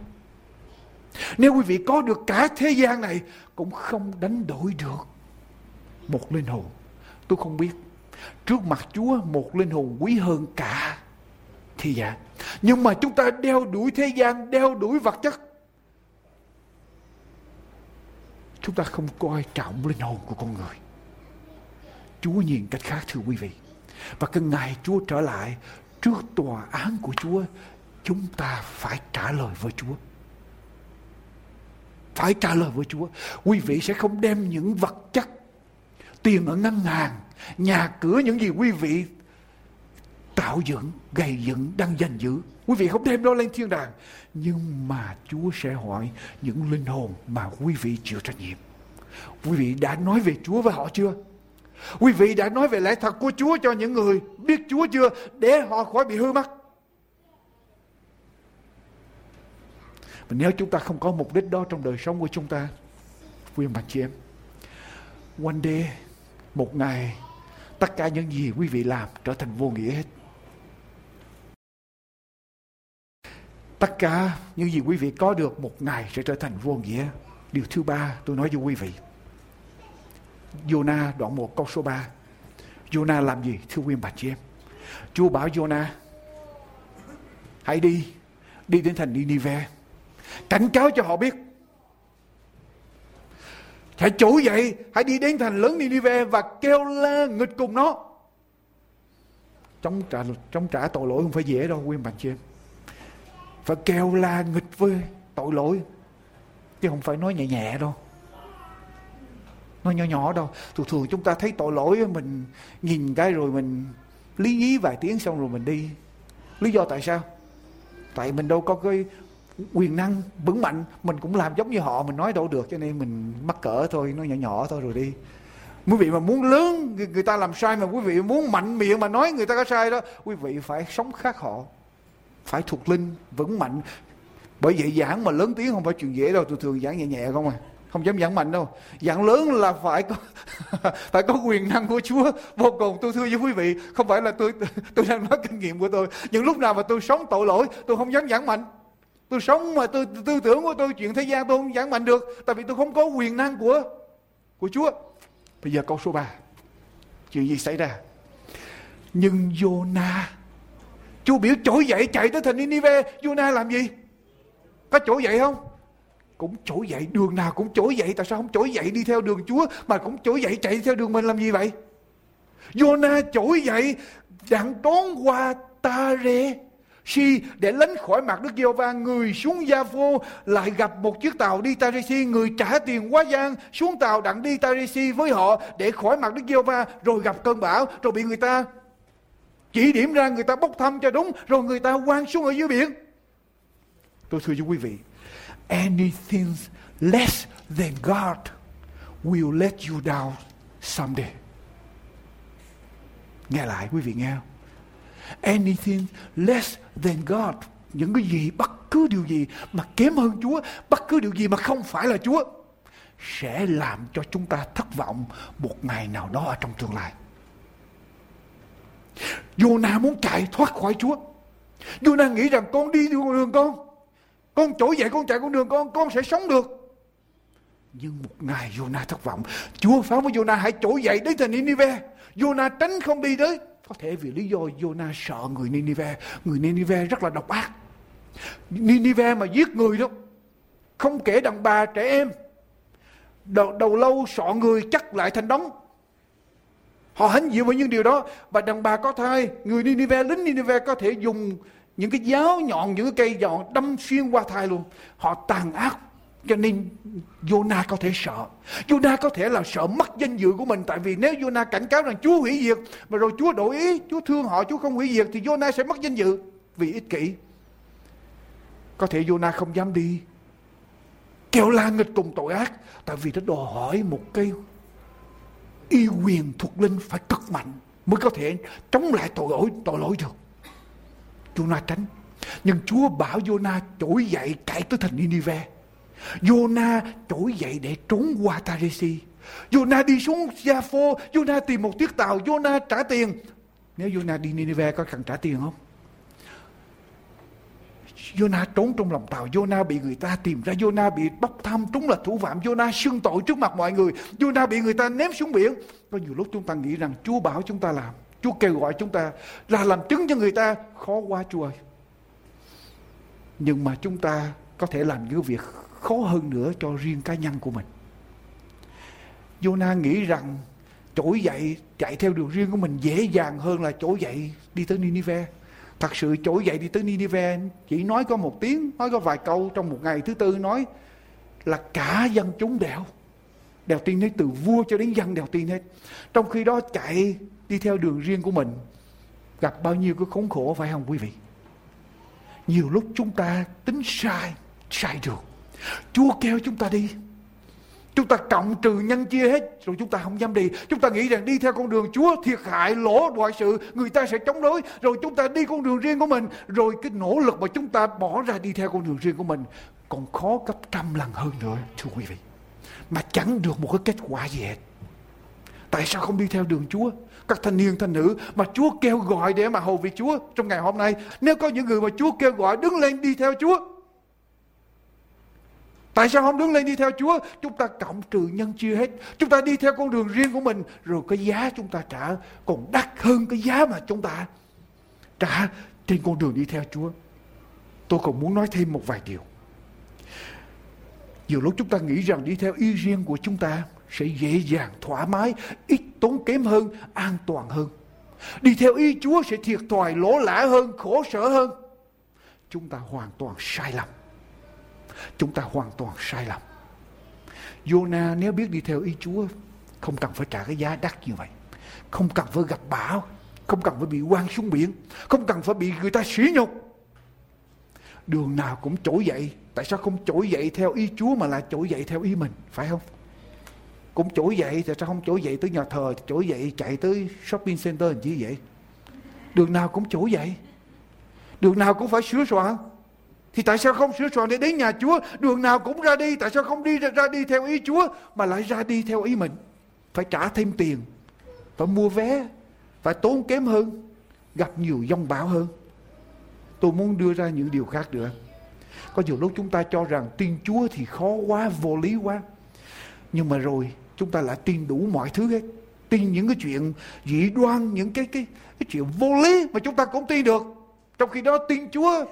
Nếu quý vị có được cả thế gian này, cũng không đánh đổi được một linh hồn. Tôi không biết. Trước mặt chúa, một linh hồn quý hơn cả thì dạ nhưng mà chúng ta đeo đuổi thế gian, đeo đuổi vật chất. Chúng ta không coi trọng linh hồn của con người. Chúa nhìn cách khác, thưa quý vị. Và cái ngày chúa trở lại trước tòa án của chúa, chúng ta phải trả lời với chúa. Phải trả lời với chúa. Quý vị sẽ không đem những vật chất tiền ở ngân hàng, nhà cửa những gì quý vị tạo dựng, gây dựng, đang giành giữ. Quý vị không đem đó lên thiên đàng. Nhưng mà Chúa sẽ hỏi những linh hồn mà quý vị chịu trách nhiệm. Quý vị đã nói về Chúa với họ chưa? Quý vị đã nói về lẽ thật của Chúa cho những người biết Chúa chưa? Để họ khỏi bị hư mất. Và nếu chúng ta không có mục đích đó trong đời sống của chúng ta, quý bà chị em, one day một ngày, tất cả những gì quý vị làm trở thành vô nghĩa hết. Tất cả những gì quý vị có được một ngày sẽ trở thành vô nghĩa. Điều thứ ba tôi nói với quý vị. Jonah đoạn 1 câu số 3 Jonah làm gì, thưa quý bà chị em? Chúa bảo Jonah hãy đi đi đến thành Nineveh. Cảnh cáo cho họ biết Hãy trỗi dậy, hãy đi đến thành lớn Ninive và kêu la nghịch cùng nó. trong trả, trong trả tội lỗi không phải dễ đâu, quý bạn chị em. Phải kêu la nghịch với tội lỗi. Chứ không phải nói nhẹ nhẹ đâu. Nói nhỏ nhỏ đâu. Thường thường chúng ta thấy tội lỗi mình nhìn cái rồi mình lý nhí vài tiếng xong rồi mình đi. Lý do tại sao? Tại mình đâu có cái quyền năng, vững mạnh, mình cũng làm giống như họ, mình nói đâu được, cho nên mình mắc cỡ thôi nó nhỏ nhỏ thôi rồi đi. Quý vị mà muốn lớn, người ta làm sai mà quý vị muốn mạnh miệng mà nói người ta có sai đó, quý vị phải sống khác họ, phải thuộc linh, vững mạnh. Bởi vậy giảng mà lớn tiếng không phải chuyện dễ đâu, tôi thường giảng nhẹ nhẹ không à không dám giảng mạnh đâu. Giảng lớn là phải có phải có quyền năng của Chúa, vô cùng. Tôi thưa với quý vị, không phải là tôi tôi đang nói kinh nghiệm của tôi những lúc nào mà tôi sống tội lỗi, tôi không dám giảng mạnh. Tôi sống mà tôi tư tưởng của tôi, chuyện thế gian tôi không giảng mạnh được tại vì tôi không có quyền năng của của Chúa. Bây giờ câu số 3. Chuyện gì xảy ra? Nhưng Jonah, Chúa biểu trỗi dậy chạy tới thành Ninive Jonah làm gì? Có trỗi dậy không? Cũng trỗi dậy, đường nào cũng trỗi dậy Tại sao không trỗi dậy đi theo đường Chúa, Mà cũng trỗi dậy chạy theo đường mình làm gì vậy? Jonah trỗi dậy, đặng trốn qua Tare rê Si để lánh khỏi mặt Đức Giê-va người xuống Gia Phô lại gặp một chiếc tàu đi Tarisi. Người trả tiền quá gian, xuống tàu đặng đi Tarisi với họ để khỏi mặt Đức Giê-va rồi gặp cơn bão, rồi bị người ta chỉ điểm ra, người ta bốc thăm cho đúng, rồi người ta quăng xuống ở dưới biển. Tôi thưa với quý vị, anything less than God will let you down someday. Nghe lại, quý vị nghe không? Anything less than God. Những cái gì, bất cứ điều gì mà kém hơn Chúa, bất cứ điều gì mà không phải là Chúa, sẽ làm cho chúng ta thất vọng một ngày nào đó ở trong tương lai. Jonah muốn chạy thoát khỏi Chúa. Jonah nghĩ rằng, con đi con đường con. Con trỗi dậy, con chạy con đường con Con sẽ sống được. Nhưng một ngày Jonah thất vọng. Chúa, phán với Jonah, hãy trỗi dậy đến thành Nineveh. Jonah tránh không đi tới. Có thể vì lý do Jonah sợ người Nineveh. Người Nineveh rất là độc ác. Nineveh mà giết người đó Không kể đàn bà trẻ em Đầu, đầu lâu sọ người chắc lại thành đống. Họ hãnh diện với những điều đó. Và đàn bà có thai Người Nineveh, lính Nineveh có thể dùng Những cái giáo nhọn, những cái cây nhọn Đâm xuyên qua thai luôn. Họ tàn ác cho nên, Jonah có thể sợ. Jonah có thể là sợ mất danh dự của mình. Tại vì nếu Jonah cảnh cáo rằng Chúa hủy diệt, Mà rồi Chúa đổi ý, Chúa thương họ, Chúa không hủy diệt, Thì Jonah sẽ mất danh dự. Vì ích kỷ. Có thể Jonah không dám đi. Kêu la nghịch cùng tội ác. Tại vì nó đòi hỏi một cái y quyền thuộc linh phải cực mạnh mới có thể chống lại tội lỗi tội lỗi được. Jonah tránh. Nhưng Chúa bảo Jonah trỗi dậy, chạy tới thành Nineveh. Jonah trỗi dậy để trốn qua Tarisi. Jonah đi xuống Jaffo. Jonah tìm một chiếc tàu Jonah trả tiền. Nếu Jonah đi Nineveh có cần trả tiền không? Jonah trốn trong lòng tàu Jonah bị người ta tìm ra Jonah bị bóc thăm Trúng là thủ phạm. Jonah xưng tội trước mặt mọi người. Jonah bị người ta ném xuống biển. Có nhiều lúc chúng ta nghĩ rằng Chúa bảo chúng ta làm, Chúa kêu gọi chúng ta là làm chứng cho người ta. Khó quá, Chúa ơi. Nhưng mà chúng ta có thể làm những việc khó hơn nữa cho riêng cá nhân của mình. Jonah nghĩ rằng trỗi dậy, chạy theo đường riêng của mình dễ dàng hơn là trỗi dậy đi tới Ninive. thật sự trỗi dậy đi tới Ninive chỉ nói có một tiếng, nói có vài câu trong một ngày thứ tư nói là cả dân chúng đều đều tin hết từ vua cho đến dân đều tin hết trong khi đó chạy đi theo đường riêng của mình gặp bao nhiêu cái khốn khổ phải không quý vị? Nhiều lúc chúng ta tính sai sai được chúa kêu chúng ta đi. Chúng ta cộng trừ nhân chia hết, Rồi chúng ta không dám đi. Chúng ta nghĩ rằng đi theo con đường Chúa thiệt hại, lỗ mọi sự, Người ta sẽ chống đối. Rồi chúng ta đi con đường riêng của mình. Rồi cái nỗ lực mà chúng ta bỏ ra đi theo con đường riêng của mình, Còn khó gấp trăm lần hơn nữa, Thưa quý vị. Mà chẳng được một cái kết quả gì hết. Tại sao không đi theo đường Chúa? Các thanh niên, thanh nữ mà Chúa kêu gọi để mà hầu việc Chúa trong ngày hôm nay. Nếu có những người mà Chúa kêu gọi đứng lên đi theo Chúa Tại sao không đứng lên đi theo Chúa? Chúng ta cộng trừ nhân chia hết. Chúng ta đi theo con đường riêng của mình. Rồi cái giá chúng ta trả còn đắt hơn cái giá mà chúng ta trả trên con đường đi theo Chúa. Tôi còn muốn nói thêm một vài điều. Nhiều lúc chúng ta nghĩ rằng đi theo ý riêng của chúng ta sẽ dễ dàng, thoải mái, ít tốn kém hơn, an toàn hơn. Đi theo ý Chúa sẽ thiệt thòi, lỗ lã hơn, khổ sở hơn. Chúng ta hoàn toàn sai lầm chúng ta hoàn toàn sai lầm. Jonah, nếu biết đi theo ý Chúa, không cần phải trả cái giá đắt như vậy. Không cần phải gặp bão, không cần phải bị quăng xuống biển, không cần phải bị người ta sỉ nhục. Đường nào cũng trỗi dậy. Tại sao không trỗi dậy theo ý Chúa mà lại trỗi dậy theo ý mình, phải không? Cũng trỗi dậy, tại sao không trỗi dậy tới nhà thờ, trỗi dậy chạy tới shopping center làm chi vậy? Đường nào cũng trỗi dậy. Đường nào cũng phải sửa soạn thì tại sao không sửa soạn để đến nhà Chúa? Đường nào cũng ra đi. Tại sao không đi ra, ra đi theo ý Chúa? Mà lại ra đi theo ý mình. Phải trả thêm tiền. Phải mua vé. Phải tốn kém hơn. Gặp nhiều dông bão hơn. Tôi muốn đưa ra những điều khác nữa. Có nhiều lúc chúng ta cho rằng tin Chúa thì khó quá, vô lý quá. Nhưng mà rồi chúng ta lại tin đủ mọi thứ hết. Tin những cái chuyện dị đoan Những cái, cái, cái chuyện vô lý mà chúng ta cũng tin được. Trong khi đó tin Chúa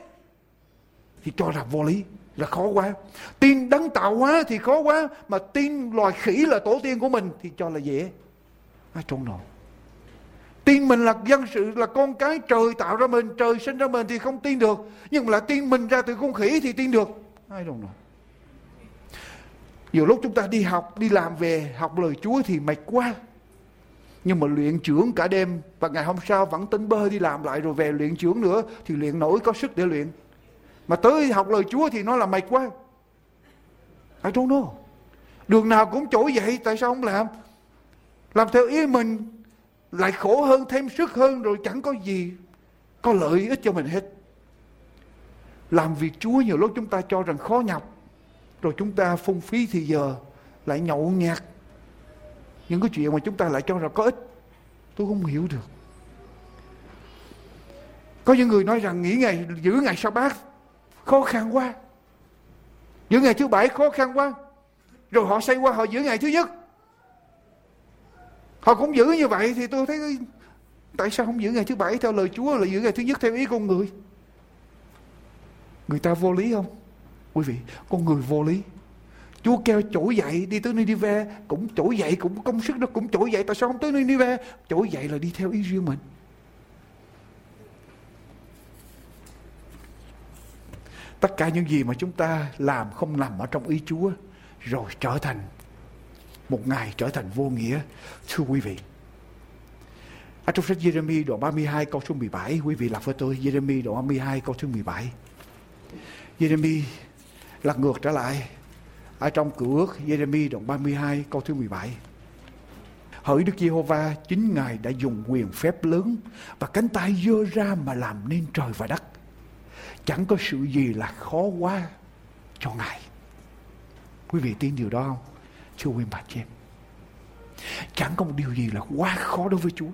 thì cho là vô lý, là khó quá. Tin đấng tạo hóa thì khó quá, mà tin loài khỉ là tổ tiên của mình thì cho là dễ. Ai trông nổi tin mình là dân sự, là con cái trời tạo ra mình, trời sinh ra mình thì không tin được. Nhưng mà là tin mình ra từ con khỉ thì tin được. Ai don't nổi nhiều lúc chúng ta đi học, đi làm về, học lời Chúa thì mệt quá. Nhưng mà luyện trưởng cả đêm, và ngày hôm sau vẫn tính bơ đi làm lại rồi về luyện trưởng nữa, thì luyện nổi có sức để luyện. Mà tới học lời Chúa thì nó là mệt quá. I don't know. Đường nào cũng chỗ vậy, tại sao không làm? Làm theo ý mình lại khổ hơn thêm sức hơn rồi chẳng có gì có lợi ích cho mình hết. Làm việc Chúa nhiều lúc chúng ta cho rằng khó nhọc rồi chúng ta phung phí thì giờ lại nhậu nhạt những cái chuyện mà chúng ta lại cho rằng có ích tôi không hiểu được có những người nói rằng nghỉ ngày giữ ngày sa bát khó khăn quá. Giữ ngày thứ bảy khó khăn quá. Rồi họ xây qua, họ giữ ngày thứ nhất. Họ cũng giữ như vậy thì tôi thấy, tại sao không giữ ngày thứ bảy theo lời Chúa là giữ ngày thứ nhất theo ý con người? Người ta vô lý không? Quý vị, con người vô lý. Chúa kêu trỗi dậy, đi tới Nineveh, cũng trỗi dậy, cũng công sức nó cũng trỗi dậy. Tại sao không tới Nineveh? Trỗi dậy là đi theo ý riêng mình. Tất cả những gì mà chúng ta làm không nằm ở trong ý Chúa rồi trở thành một ngày trở thành vô nghĩa thưa quý vị ở trong sách Jeremy đoạn 32 câu số 17 quý vị lập với tôi Jeremy đoạn 32 câu số 17 Jeremy lật ngược trở lại ở trong cựu ước Jeremy đoạn 32 câu thứ 17. Hỡi Đức Giê-hô-va, chính Ngài đã dùng quyền phép lớn và cánh tay dơ ra mà làm nên trời và đất. Chẳng có sự gì là khó quá cho Ngài. Quý vị tin điều đó không? Thưa quý bà chị em. Chẳng có một điều gì là quá khó đối với Chúa.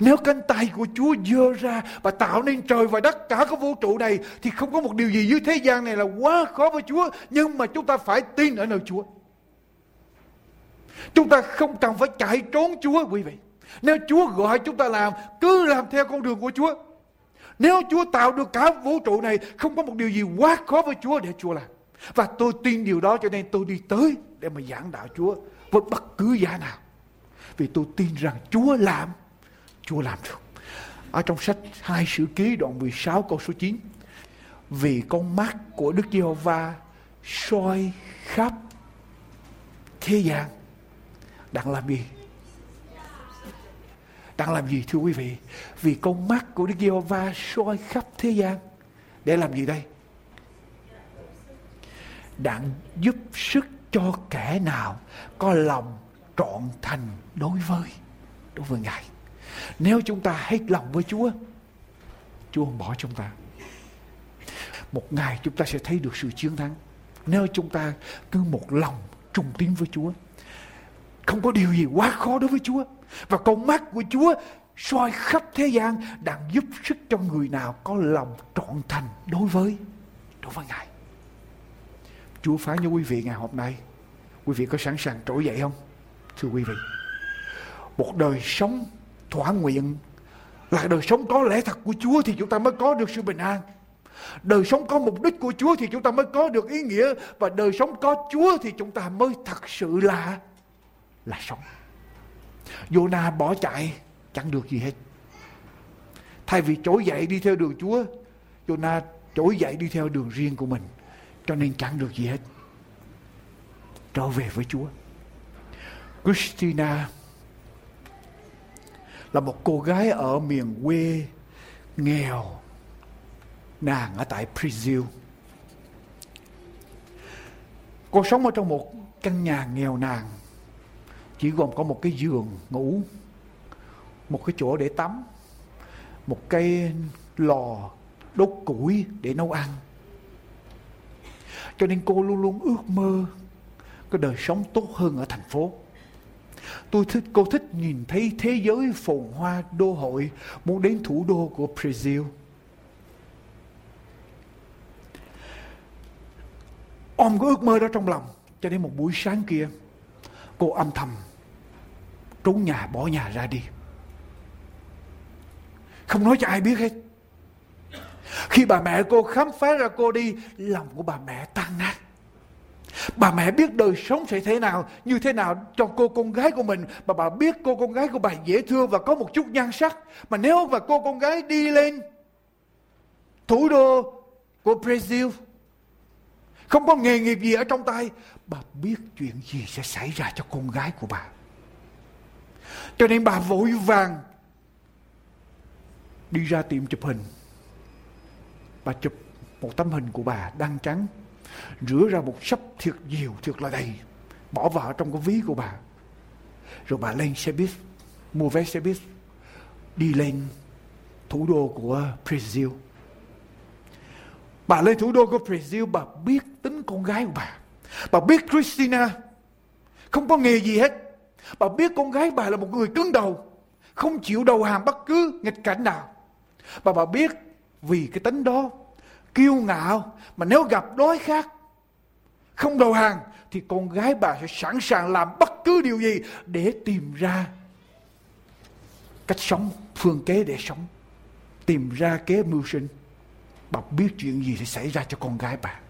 Nếu cánh tay của Chúa dơ ra và tạo nên trời và đất cả cái vũ trụ này thì không có một điều gì dưới thế gian này là quá khó với Chúa. Nhưng mà chúng ta phải tin ở nơi Chúa. Chúng ta không cần phải chạy trốn Chúa quý vị. Nếu Chúa gọi chúng ta làm, cứ làm theo con đường của Chúa. Nếu Chúa tạo được cả vũ trụ này, không có một điều gì quá khó với Chúa để Chúa làm. Và tôi tin điều đó cho nên tôi đi tới để mà giảng đạo Chúa với bất cứ giá nào. Vì tôi tin rằng Chúa làm Chúa làm được. Ở trong sách hai sử ký đoạn 16 câu số 9. Vì con mắt của Đức Giê-hô-va soi khắp thế gian đang làm gì? Đang làm gì thưa quý vị? Vì con mắt của Đức Giê-hô-va soi khắp thế gian để làm gì đây? Đặng giúp sức cho kẻ nào có lòng trọn thành đối với đối với Ngài. Nếu chúng ta hết lòng với Chúa, Chúa không bỏ chúng ta. Một ngày chúng ta sẽ thấy được sự chiến thắng. Nếu chúng ta cứ một lòng trung tín với Chúa. Không có điều gì quá khó đối với Chúa. Và con mắt của Chúa soi khắp thế gian đang giúp sức cho người nào có lòng trọn thành đối với đối với Ngài. Chúa phán cho quý vị ngày hôm nay. Quý vị có sẵn sàng trỗi dậy không? Thưa quý vị. Một đời sống thỏa nguyện là đời sống có lẽ thật của Chúa thì chúng ta mới có được sự bình an. Đời sống có mục đích của Chúa thì chúng ta mới có được ý nghĩa và đời sống có Chúa thì chúng ta mới thật sự là là sống. Jonah bỏ chạy chẳng được gì hết. Thay vì trỗi dậy đi theo đường Chúa, Jonah trỗi dậy đi theo đường riêng của mình, cho nên chẳng được gì hết. Trở về với Chúa. Christina là một cô gái ở miền quê nghèo nàng ở tại Brazil cô sống ở trong một căn nhà nghèo nàng chỉ gồm có một cái giường ngủ, một cái chỗ để tắm, một cái lò đốt củi để nấu ăn. Cho nên cô luôn luôn ước mơ cái đời sống tốt hơn ở thành phố. Tôi thích, cô thích nhìn thấy thế giới phồn hoa, đô hội, muốn đến thủ đô của Brazil. Ôm cái ước mơ đó trong lòng. Cho đến một buổi sáng kia, cô âm thầm trốn nhà bỏ nhà ra đi. Không nói cho ai biết hết. Khi bà mẹ cô khám phá ra cô đi, lòng của bà mẹ tan nát. Bà mẹ biết đời sống sẽ thế nào, như thế nào cho cô con gái của mình. Mà bà biết cô con gái của bà dễ thương và có một chút nhan sắc. Mà nếu mà cô con gái đi lên thủ đô của Brazil, không có nghề nghiệp gì ở trong tay, bà biết chuyện gì sẽ xảy ra cho con gái của bà cho nên bà vội vàng đi ra tiệm chụp hình. Bà chụp một tấm hình của bà đăng trắng, rửa ra một sấp thiệt nhiều thiệt là đầy, bỏ vào trong cái ví của bà. Rồi bà lên xe buýt, mua vé xe buýt, đi lên thủ đô của Brazil. Bà lên thủ đô của Brazil, bà biết tính con gái của bà. Bà biết Christina không có nghề gì hết bà biết con gái bà là một người cứng đầu, không chịu đầu hàng bất cứ nghịch cảnh nào. Và bà biết vì cái tính đó, kiêu ngạo mà nếu gặp đối khác không đầu hàng, thì con gái bà sẽ sẵn sàng làm bất cứ điều gì để tìm ra cách sống, phương kế để sống, tìm ra kế mưu sinh. Bà biết chuyện gì sẽ xảy ra cho con gái bà.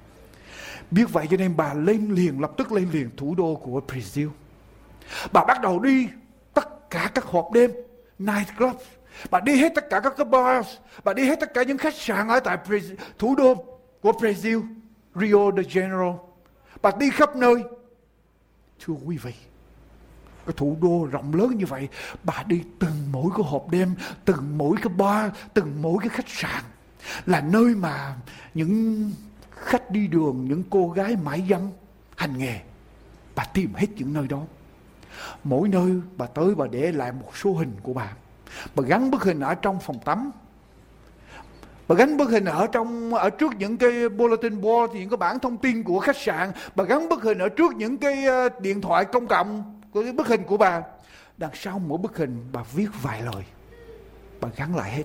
Biết vậy cho nên bà lên liền, lập tức lên liền thủ đô của Brazil bà bắt đầu đi tất cả các hộp đêm, night club. Bà đi hết tất cả các cái bars, bà đi hết tất cả những khách sạn ở tại thủ đô của Brazil, Rio de Janeiro. Bà đi khắp nơi. Thưa quý vị, cái thủ đô rộng lớn như vậy, bà đi từng mỗi cái hộp đêm, từng mỗi cái bar, từng mỗi cái khách sạn là nơi mà những khách đi đường, những cô gái mãi dâm hành nghề. Bà tìm hết những nơi đó mỗi nơi bà tới bà để lại một số hình của bà. Bà gắn bức hình ở trong phòng tắm. Bà gắn bức hình ở trong, ở trước những cái bulletin board những cái bản thông tin của khách sạn. Bà gắn bức hình ở trước những cái ờ, điện thoại công cộng, của cái bức hình của bà. Đằng sau mỗi bức hình, bà viết vài lời. Bà gắn lại hết.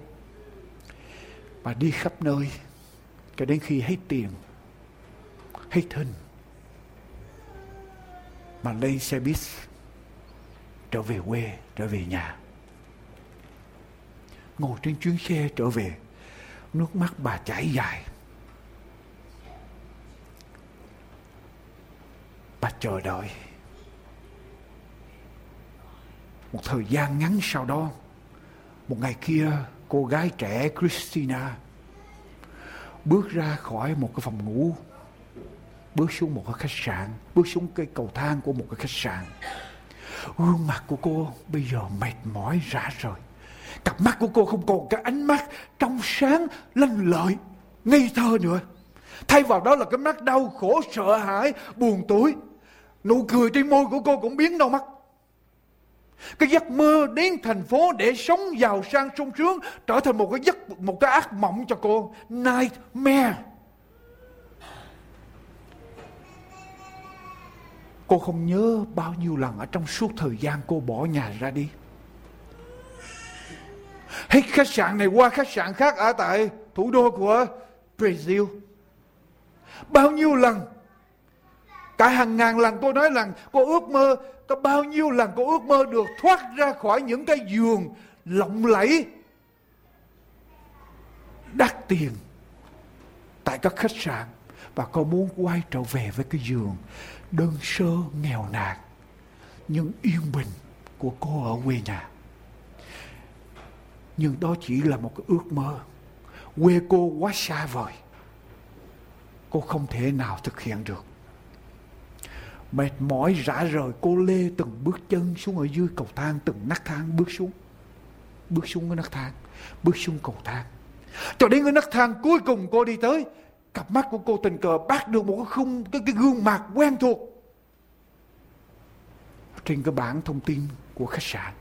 Bà đi khắp nơi, cho đến khi hết tiền, hết hình. Mà lên xe buýt trở về quê, trở về nhà. Ngồi trên chuyến xe trở về, nước mắt bà chảy dài. Bà chờ đợi. Một thời gian ngắn sau đó, một ngày kia, cô gái trẻ Christina bước ra khỏi một cái phòng ngủ, bước xuống một cái khách sạn, bước xuống cái cầu thang của một cái khách sạn gương mặt của cô bây giờ mệt mỏi rã rời Cặp mắt của cô không còn cái ánh mắt trong sáng, lanh lợi, ngây thơ nữa. Thay vào đó là cái mắt đau khổ, sợ hãi, buồn tối. Nụ cười trên môi của cô cũng biến đâu mất. Cái giấc mơ đến thành phố để sống giàu sang sung sướng trở thành một cái giấc một cái ác mộng cho cô. Nightmare. Cô không nhớ bao nhiêu lần ở trong suốt thời gian cô bỏ nhà ra đi. Hết khách sạn này qua khách sạn khác ở tại thủ đô của Brazil. Bao nhiêu lần Cả hàng ngàn lần cô nói rằng cô ước mơ, Có bao nhiêu lần cô ước mơ được thoát ra khỏi những cái giường lộng lẫy, Đắt tiền Tại các khách sạn và cô muốn quay trở về với cái giường. Đơn sơ, nghèo nàn, Nhưng yên bình của cô ở quê nhà. Nhưng đó chỉ là một cái ước mơ. Quê cô quá xa vời. Cô không thể nào thực hiện được. Mệt mỏi, rã rời, cô lê từng bước chân xuống ở dưới cầu thang, từng nấc thang bước xuống. Bước xuống cái nấc thang, bước xuống cầu thang. Cho đến cái nấc thang cuối cùng cô đi tới cặp mắt của cô tình cờ bắt được một cái khung cái, cái gương mặt quen thuộc. Trên cái bảng thông tin của khách sạn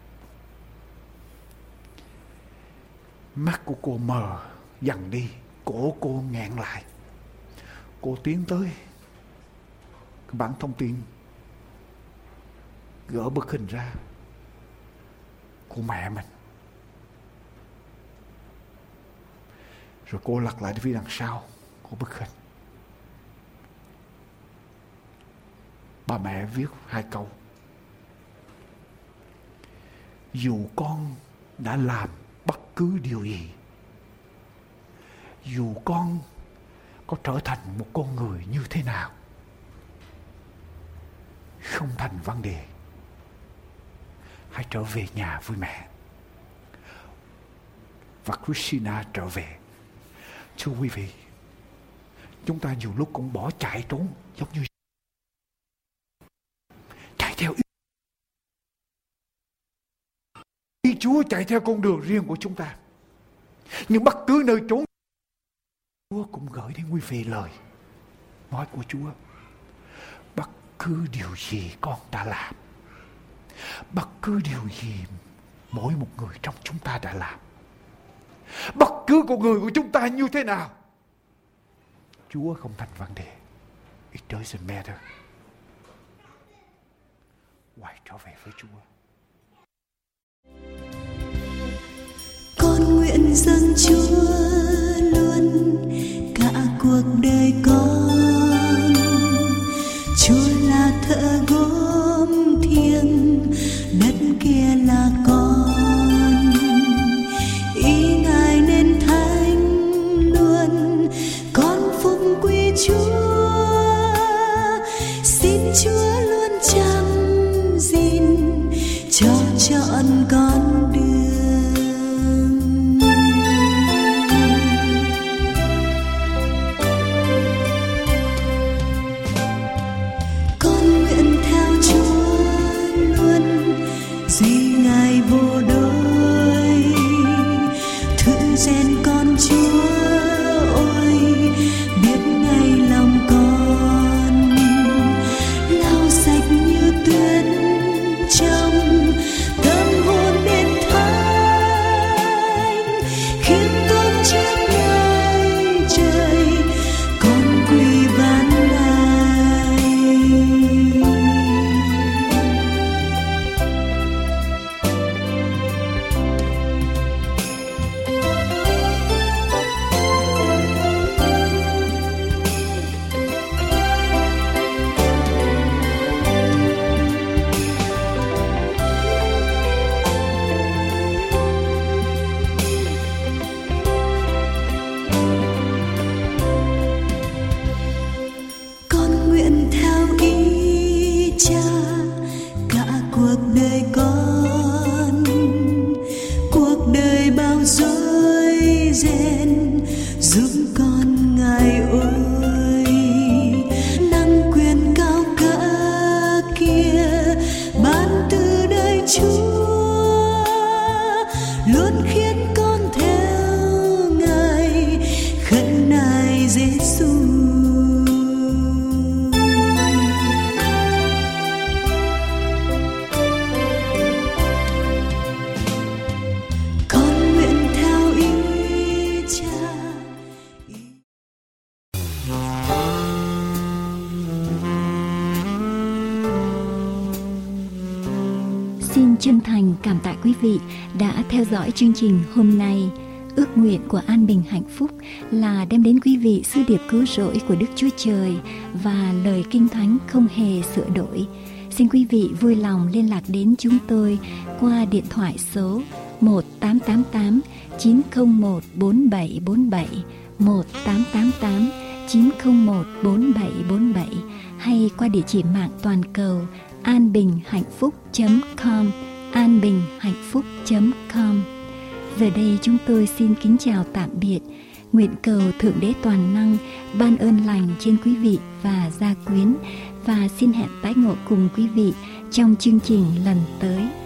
Mắt của cô mờ dần đi Cổ cô ngẹn lại. Cô tiến tới cái bảng thông tin Gỡ bức hình ra Của mẹ mình. Rồi cô lật lại phía đằng sau. Của bức hình. Bà mẹ viết hai câu. Dù con đã làm bất cứ điều gì, dù con có trở thành một con người như thế nào, không thành vấn đề, hãy trở về nhà với mẹ. Và Christina trở về. Thưa quý vị chúng ta nhiều lúc cũng bỏ chạy trốn giống như chạy theo ý Chúa chạy theo con đường riêng của chúng ta. Nhưng bất cứ nơi trốn Chúa cũng gửi đến quý vị lời nói của Chúa. Bất cứ điều gì con đã làm, bất cứ điều gì mỗi một người trong chúng ta đã làm, bất cứ con người của chúng ta như thế nào, Chúa không thành vấn đề. It doesn't matter. Quay trở về với Chúa. con nguyện dâng Chúa luôn cả cuộc đời con Chúa là thợ gốm thiêng, đất kia là chương trình hôm nay. Ước nguyện của An Bình Hạnh Phúc là đem đến quý vị sư điệp cứu rỗi của Đức Chúa Trời và lời kinh thánh không hề sửa đổi. Xin quý vị vui lòng liên lạc đến chúng tôi qua điện thoại số 1888 901 4747 1888 901 4747 hay qua địa chỉ mạng toàn cầu anbinhhạnhphúc.com anbinhhạnhphúc.com Giờ đây chúng tôi xin kính chào tạm biệt Nguyện cầu Thượng Đế Toàn Năng ban ơn lành trên quý vị và gia quyến và xin hẹn tái ngộ cùng quý vị trong chương trình lần tới.